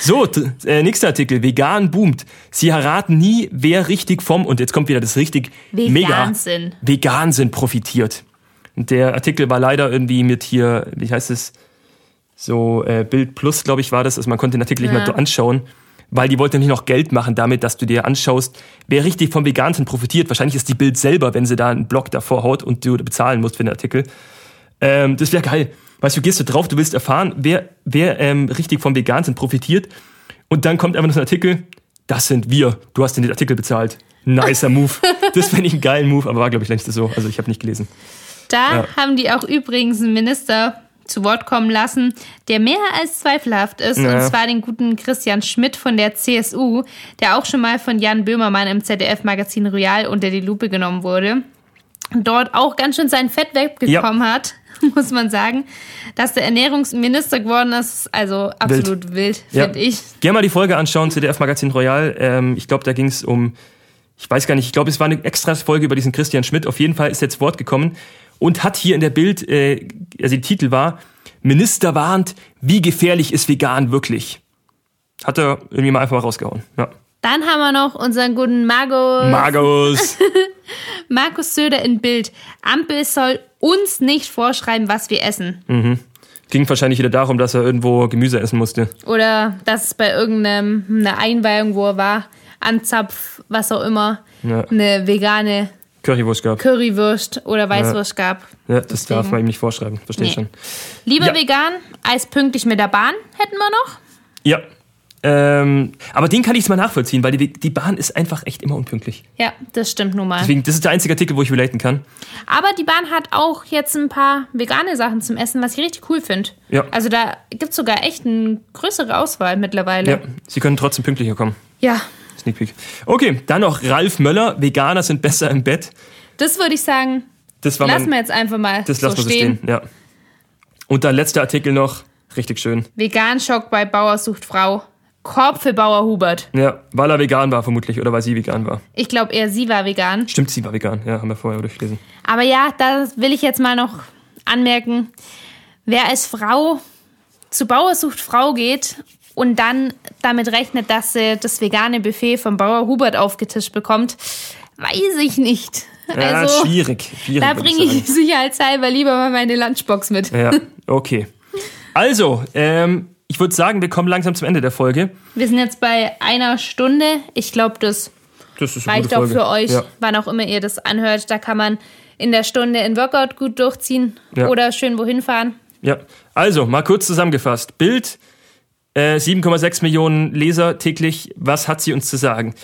So, äh, nächster Artikel. Vegan boomt. Sie erraten nie, wer richtig vom, und jetzt kommt wieder das richtig Vegan mega sind. vegan sind profitiert. Und der Artikel war leider irgendwie mit hier, wie heißt es, so äh, Bild Plus, glaube ich, war das. Also man konnte den Artikel nicht Ja. mehr so anschauen, weil die wollten nicht noch Geld machen damit, dass du dir anschaust, wer richtig vom Vegan sind profitiert. Wahrscheinlich ist die Bild selber, wenn sie da einen Blog davor haut und du bezahlen musst für den Artikel. Ähm, das wäre geil. Weißt du, gehst du drauf, du willst erfahren, wer, wer ähm, richtig vom Vegan sind profitiert. Und dann kommt einfach noch ein Artikel, das sind wir. Du hast den Artikel bezahlt. Nicer Move. Das fände ich einen geilen Move, aber war, glaube ich, längst so. Also ich habe nicht gelesen. Da Ja. haben die auch übrigens einen Minister zu Wort kommen lassen, der mehr als zweifelhaft ist, Ja. und zwar den guten Christian Schmidt von der CSU, der auch schon mal von Jan Böhmermann im ZDF-Magazin Royal unter die Lupe genommen wurde. Und Dort auch ganz schön sein Fett wegbekommen hat, muss man sagen. Dass der Ernährungsminister geworden ist, also absolut wild, Ja. finde ich. Gerne mal die Folge anschauen, ZDF Magazin Royal. Ähm, ich glaube, da ging es um, ich weiß gar nicht, ich glaube, es war eine extra Folge über diesen Christian Schmidt. Auf jeden Fall ist er zu Wort gekommen und hat hier in der Bild, äh, also der Titel war, Minister warnt, wie gefährlich ist vegan wirklich? Hat er irgendwie mal einfach mal rausgehauen. Ja. Dann haben wir noch unseren guten Margot Margus. Markus Söder in Bild. Ampel soll uns nicht vorschreiben, was wir essen. ging wahrscheinlich wieder darum, dass er irgendwo Gemüse essen musste. Oder dass es bei irgendeiner Einweihung, wo er war, Anzapf, was auch immer, Ja. eine vegane Currywurst gab. Currywurst oder Weißwurst gab. Ja, das Deswegen. darf man ihm nicht vorschreiben. Verstehe ich Nee. schon. Lieber Ja. vegan als pünktlich mit der Bahn hätten wir noch. Ja. Ähm, aber den kann ich mal nachvollziehen, weil die, die Bahn ist einfach echt immer unpünktlich. Ja, das stimmt nun mal. Deswegen, das ist der einzige Artikel, wo ich relaten kann. Aber die Bahn hat auch jetzt ein paar vegane Sachen zum Essen, was ich richtig cool finde. Ja. Also da gibt es sogar echt eine größere Auswahl mittlerweile. Ja, sie können trotzdem pünktlicher kommen. ja. Sneak Peek. Okay, dann noch Ralf Möller. Veganer sind besser im Bett. Das würde ich sagen, Das war lassen wir mein, jetzt einfach mal das so lassen wir so stehen. stehen. Ja. Und dann letzter Artikel noch. Richtig schön. Vegan-Schock bei Bauer sucht Frau. Korb für Bauer Hubert. Ja, weil er vegan war vermutlich oder weil sie vegan war. Ich glaube eher, sie war vegan. Stimmt, sie war vegan. Ja, haben wir vorher durchgelesen. Aber ja, da will ich jetzt mal noch anmerken, wer als Frau zu Bauer sucht Frau geht und dann damit rechnet, dass sie das vegane Buffet vom Bauer Hubert aufgetischt bekommt, weiß ich nicht. Ja, Also, schwierig. schwierig da bringe ich sicherheitshalber lieber mal meine Lunchbox mit. Ja, okay. Also, ähm, ich würde sagen, wir kommen langsam zum Ende der Folge. Wir sind jetzt bei einer Stunde. Ich glaube, das, Das reicht auch für euch, Ja. wann auch immer ihr das anhört. Da kann man in der Stunde ein Workout gut durchziehen Ja. oder schön wohin fahren. Ja, also mal kurz zusammengefasst. Bild, äh, 7,6 Millionen Leser täglich. Was hat sie uns zu sagen?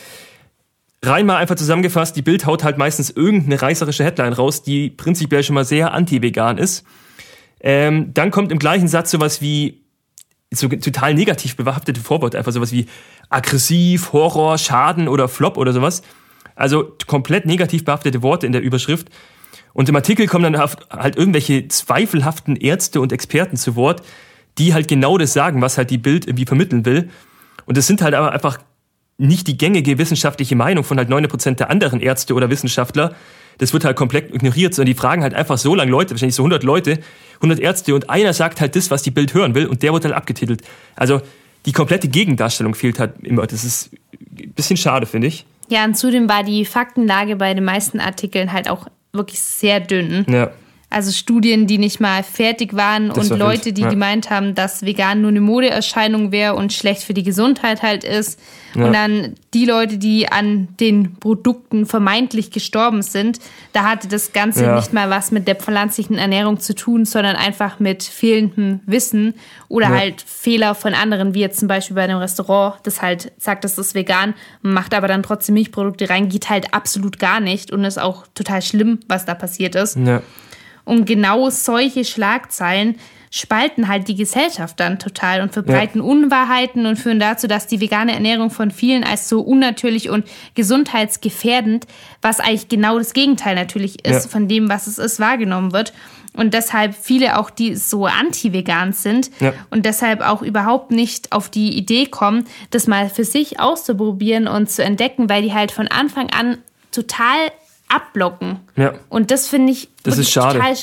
Rein mal einfach zusammengefasst, die Bild haut halt meistens irgendeine reißerische Headline raus, die prinzipiell schon mal sehr anti-vegan ist. Ähm, dann kommt im gleichen Satz sowas wie so total negativ bewaffnete Vorworte, einfach sowas wie aggressiv, Horror, Schaden oder Flop oder sowas. Also komplett negativ behaftete Worte in der Überschrift. Und im Artikel kommen dann halt irgendwelche zweifelhaften Ärzte und Experten zu Wort, die halt genau das sagen, was halt die Bild irgendwie vermitteln will. Und das sind halt aber einfach nicht die gängige wissenschaftliche Meinung von halt 9% der anderen Ärzte oder Wissenschaftler. Das wird halt komplett ignoriert, sondern die fragen halt einfach so lange Leute, wahrscheinlich so 100 Leute, 100 Ärzte und einer sagt halt das, was die Bild hören will und der wird halt abgetitelt. Also die komplette Gegendarstellung fehlt halt immer. Das ist ein bisschen schade, finde ich. Ja, und zudem war die Faktenlage bei den meisten Artikeln halt auch wirklich sehr dünn. Ja. Also Studien, die nicht mal fertig waren Das und Leute, die ja. gemeint haben, dass vegan nur eine Modeerscheinung wäre und schlecht für die Gesundheit halt ist. Ja. Und dann die Leute, die an den Produkten vermeintlich gestorben sind, da hatte das Ganze Ja. nicht mal was mit der pflanzlichen Ernährung zu tun, sondern einfach mit fehlendem Wissen oder halt Fehler von anderen, wie jetzt zum Beispiel bei einem Restaurant, das halt sagt, das ist vegan, macht aber dann trotzdem Milchprodukte rein, geht halt absolut gar nicht und ist auch total schlimm, was da passiert ist. Ja. Und genau solche Schlagzeilen spalten halt die Gesellschaft dann total und verbreiten Unwahrheiten und führen dazu, dass die vegane Ernährung von vielen als so unnatürlich und gesundheitsgefährdend, was eigentlich genau das Gegenteil natürlich ist Ja. von dem, was es ist, wahrgenommen wird. Und deshalb viele auch, die so anti-vegan sind Ja. und deshalb auch überhaupt nicht auf die Idee kommen, das mal für sich auszuprobieren und zu entdecken, weil die halt von Anfang an total abblocken. Ja. Und das finde ich Das ist schade. total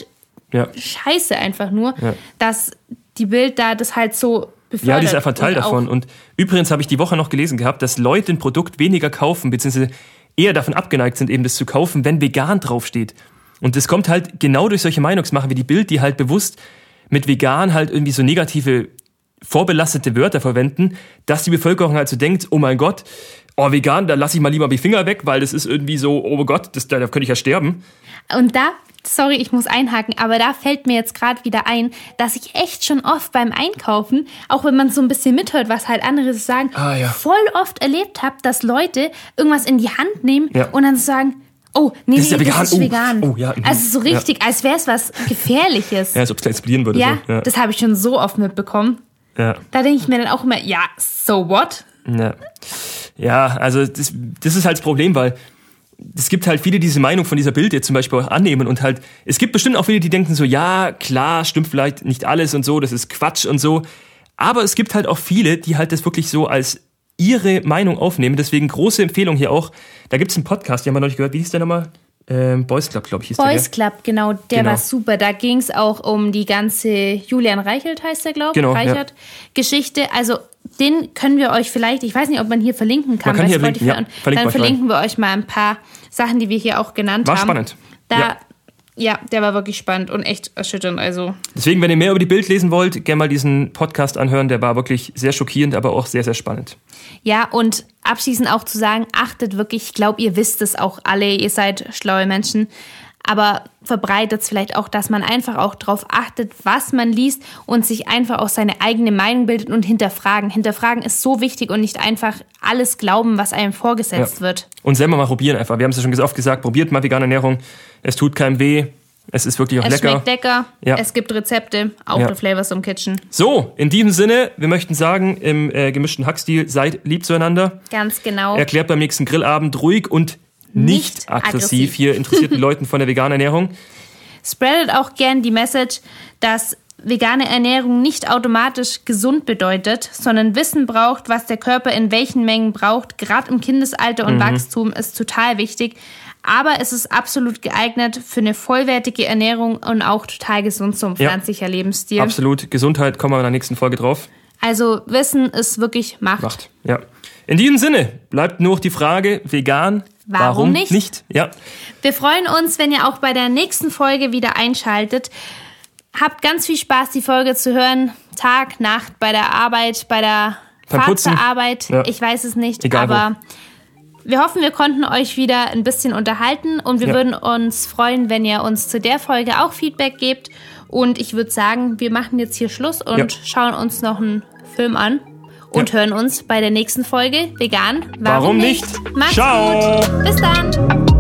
Ja. scheiße einfach nur, Ja. dass die Bild da das halt so befördert. Ja, die ist einfach Teil und davon. Und übrigens habe ich die Woche noch gelesen gehabt, dass Leute ein Produkt weniger kaufen, beziehungsweise eher davon abgeneigt sind, eben das zu kaufen, wenn vegan draufsteht. Und das kommt halt genau durch solche Meinungsmacher wie die Bild, die halt bewusst mit vegan halt irgendwie so negative, vorbelastete Wörter verwenden, dass die Bevölkerung halt so denkt, oh mein Gott, oh vegan, da lasse ich mal lieber die Finger weg, weil das ist irgendwie so, oh Gott, das, da könnte ich ja sterben. Und da, sorry, ich muss einhaken, aber da fällt mir jetzt gerade wieder ein, dass ich echt schon oft beim Einkaufen, auch wenn man so ein bisschen mithört, was halt andere so sagen, Ah, ja. voll oft erlebt habe, dass Leute irgendwas in die Hand nehmen Ja. und dann sagen, oh, nee, Das ist nee, ja vegan. das ist Oh, vegan. oh, ja, mhm. Also so Ja. richtig, als wäre es was Gefährliches. Ja, als ob es explodieren würde. ja, so. ja. das habe ich schon so oft mitbekommen. ja. Da denke ich mir dann auch immer, ja, so what? Ja, ja also das, das ist halt das Problem, weil es gibt halt viele, die diese Meinung von dieser Bild jetzt zum Beispiel auch annehmen und halt, es gibt bestimmt auch viele, die denken so, ja, klar, stimmt vielleicht nicht alles und so, das ist Quatsch und so. Aber es gibt halt auch viele, die halt das wirklich so als ihre Meinung aufnehmen. Deswegen große Empfehlung hier auch. Da gibt's einen Podcast, den haben wir noch nicht gehört. Wie hieß der nochmal? Ähm, Boys Club, glaube ich, hieß Boys der. Club, genau, der Genau. war super. Da ging es auch um die ganze Julian Reichelt, heißt der, glaube ich, Genau, ja. Reichert, Geschichte. Also den können wir euch vielleicht, ich weiß nicht, ob man hier verlinken kann, Man kann hier verlinken, ja. Verlinken dann verlinken wir euch mal ein paar Sachen, die wir hier auch genannt War haben. spannend. Da, Ja. ja. der war wirklich spannend und echt erschütternd. Also Deswegen, wenn ihr mehr über die Bild lesen wollt, gerne mal diesen Podcast anhören. Der war wirklich sehr schockierend, aber auch sehr, sehr spannend. Ja, und abschließend auch zu sagen, achtet wirklich, ich glaube, ihr wisst es auch alle, ihr seid schlaue Menschen, aber verbreitet es vielleicht auch, dass man einfach auch darauf achtet, was man liest und sich einfach auch seine eigene Meinung bildet und hinterfragen. Hinterfragen ist so wichtig und nicht einfach alles glauben, was einem vorgesetzt Ja. wird. Und selber mal probieren einfach. Wir haben es ja schon oft gesagt, probiert mal vegane Ernährung. Es tut keinem weh. Es ist wirklich auch Es lecker. schmeckt lecker, Ja. es gibt Rezepte, auch Ja. Flavors im Kitchen. So, in diesem Sinne, wir möchten sagen, im äh, gemischten Hackstil, seid lieb zueinander. Ganz genau. Erklärt beim nächsten Grillabend ruhig und nicht, Nicht aggressiv, aggressiv. hier interessierten Leuten von der veganen Ernährung. Spreadet auch gern die Message, dass vegane Ernährung nicht automatisch gesund bedeutet, sondern Wissen braucht, was der Körper in welchen Mengen braucht. Gerade im Kindesalter Mhm. und Wachstum ist total wichtig. Aber es ist absolut geeignet für eine vollwertige Ernährung und auch total gesund zum Ja. pflanzlicher Lebensstil. Absolut. Gesundheit, kommen wir in der nächsten Folge drauf. Also Wissen ist wirklich Macht. Macht. Ja. In diesem Sinne bleibt nur noch die Frage, vegan, Warum nicht? nicht? Ja. Wir freuen uns, wenn ihr auch bei der nächsten Folge wieder einschaltet. Habt ganz viel Spaß, die Folge zu hören. Tag, Nacht, bei der Arbeit, bei der Beim Fahrt Putzen. zur Arbeit. Ja. Ich weiß es nicht, Egal wo. aber wir hoffen, wir konnten euch wieder ein bisschen unterhalten und wir Ja. würden uns freuen, wenn ihr uns zu der Folge auch Feedback gebt. Und ich würde sagen, wir machen jetzt hier Schluss und Ja. schauen uns noch einen Film an und Ja. hören uns bei der nächsten Folge vegan. Warum, Warum nicht? Macht's Ciao. gut. Bis dann.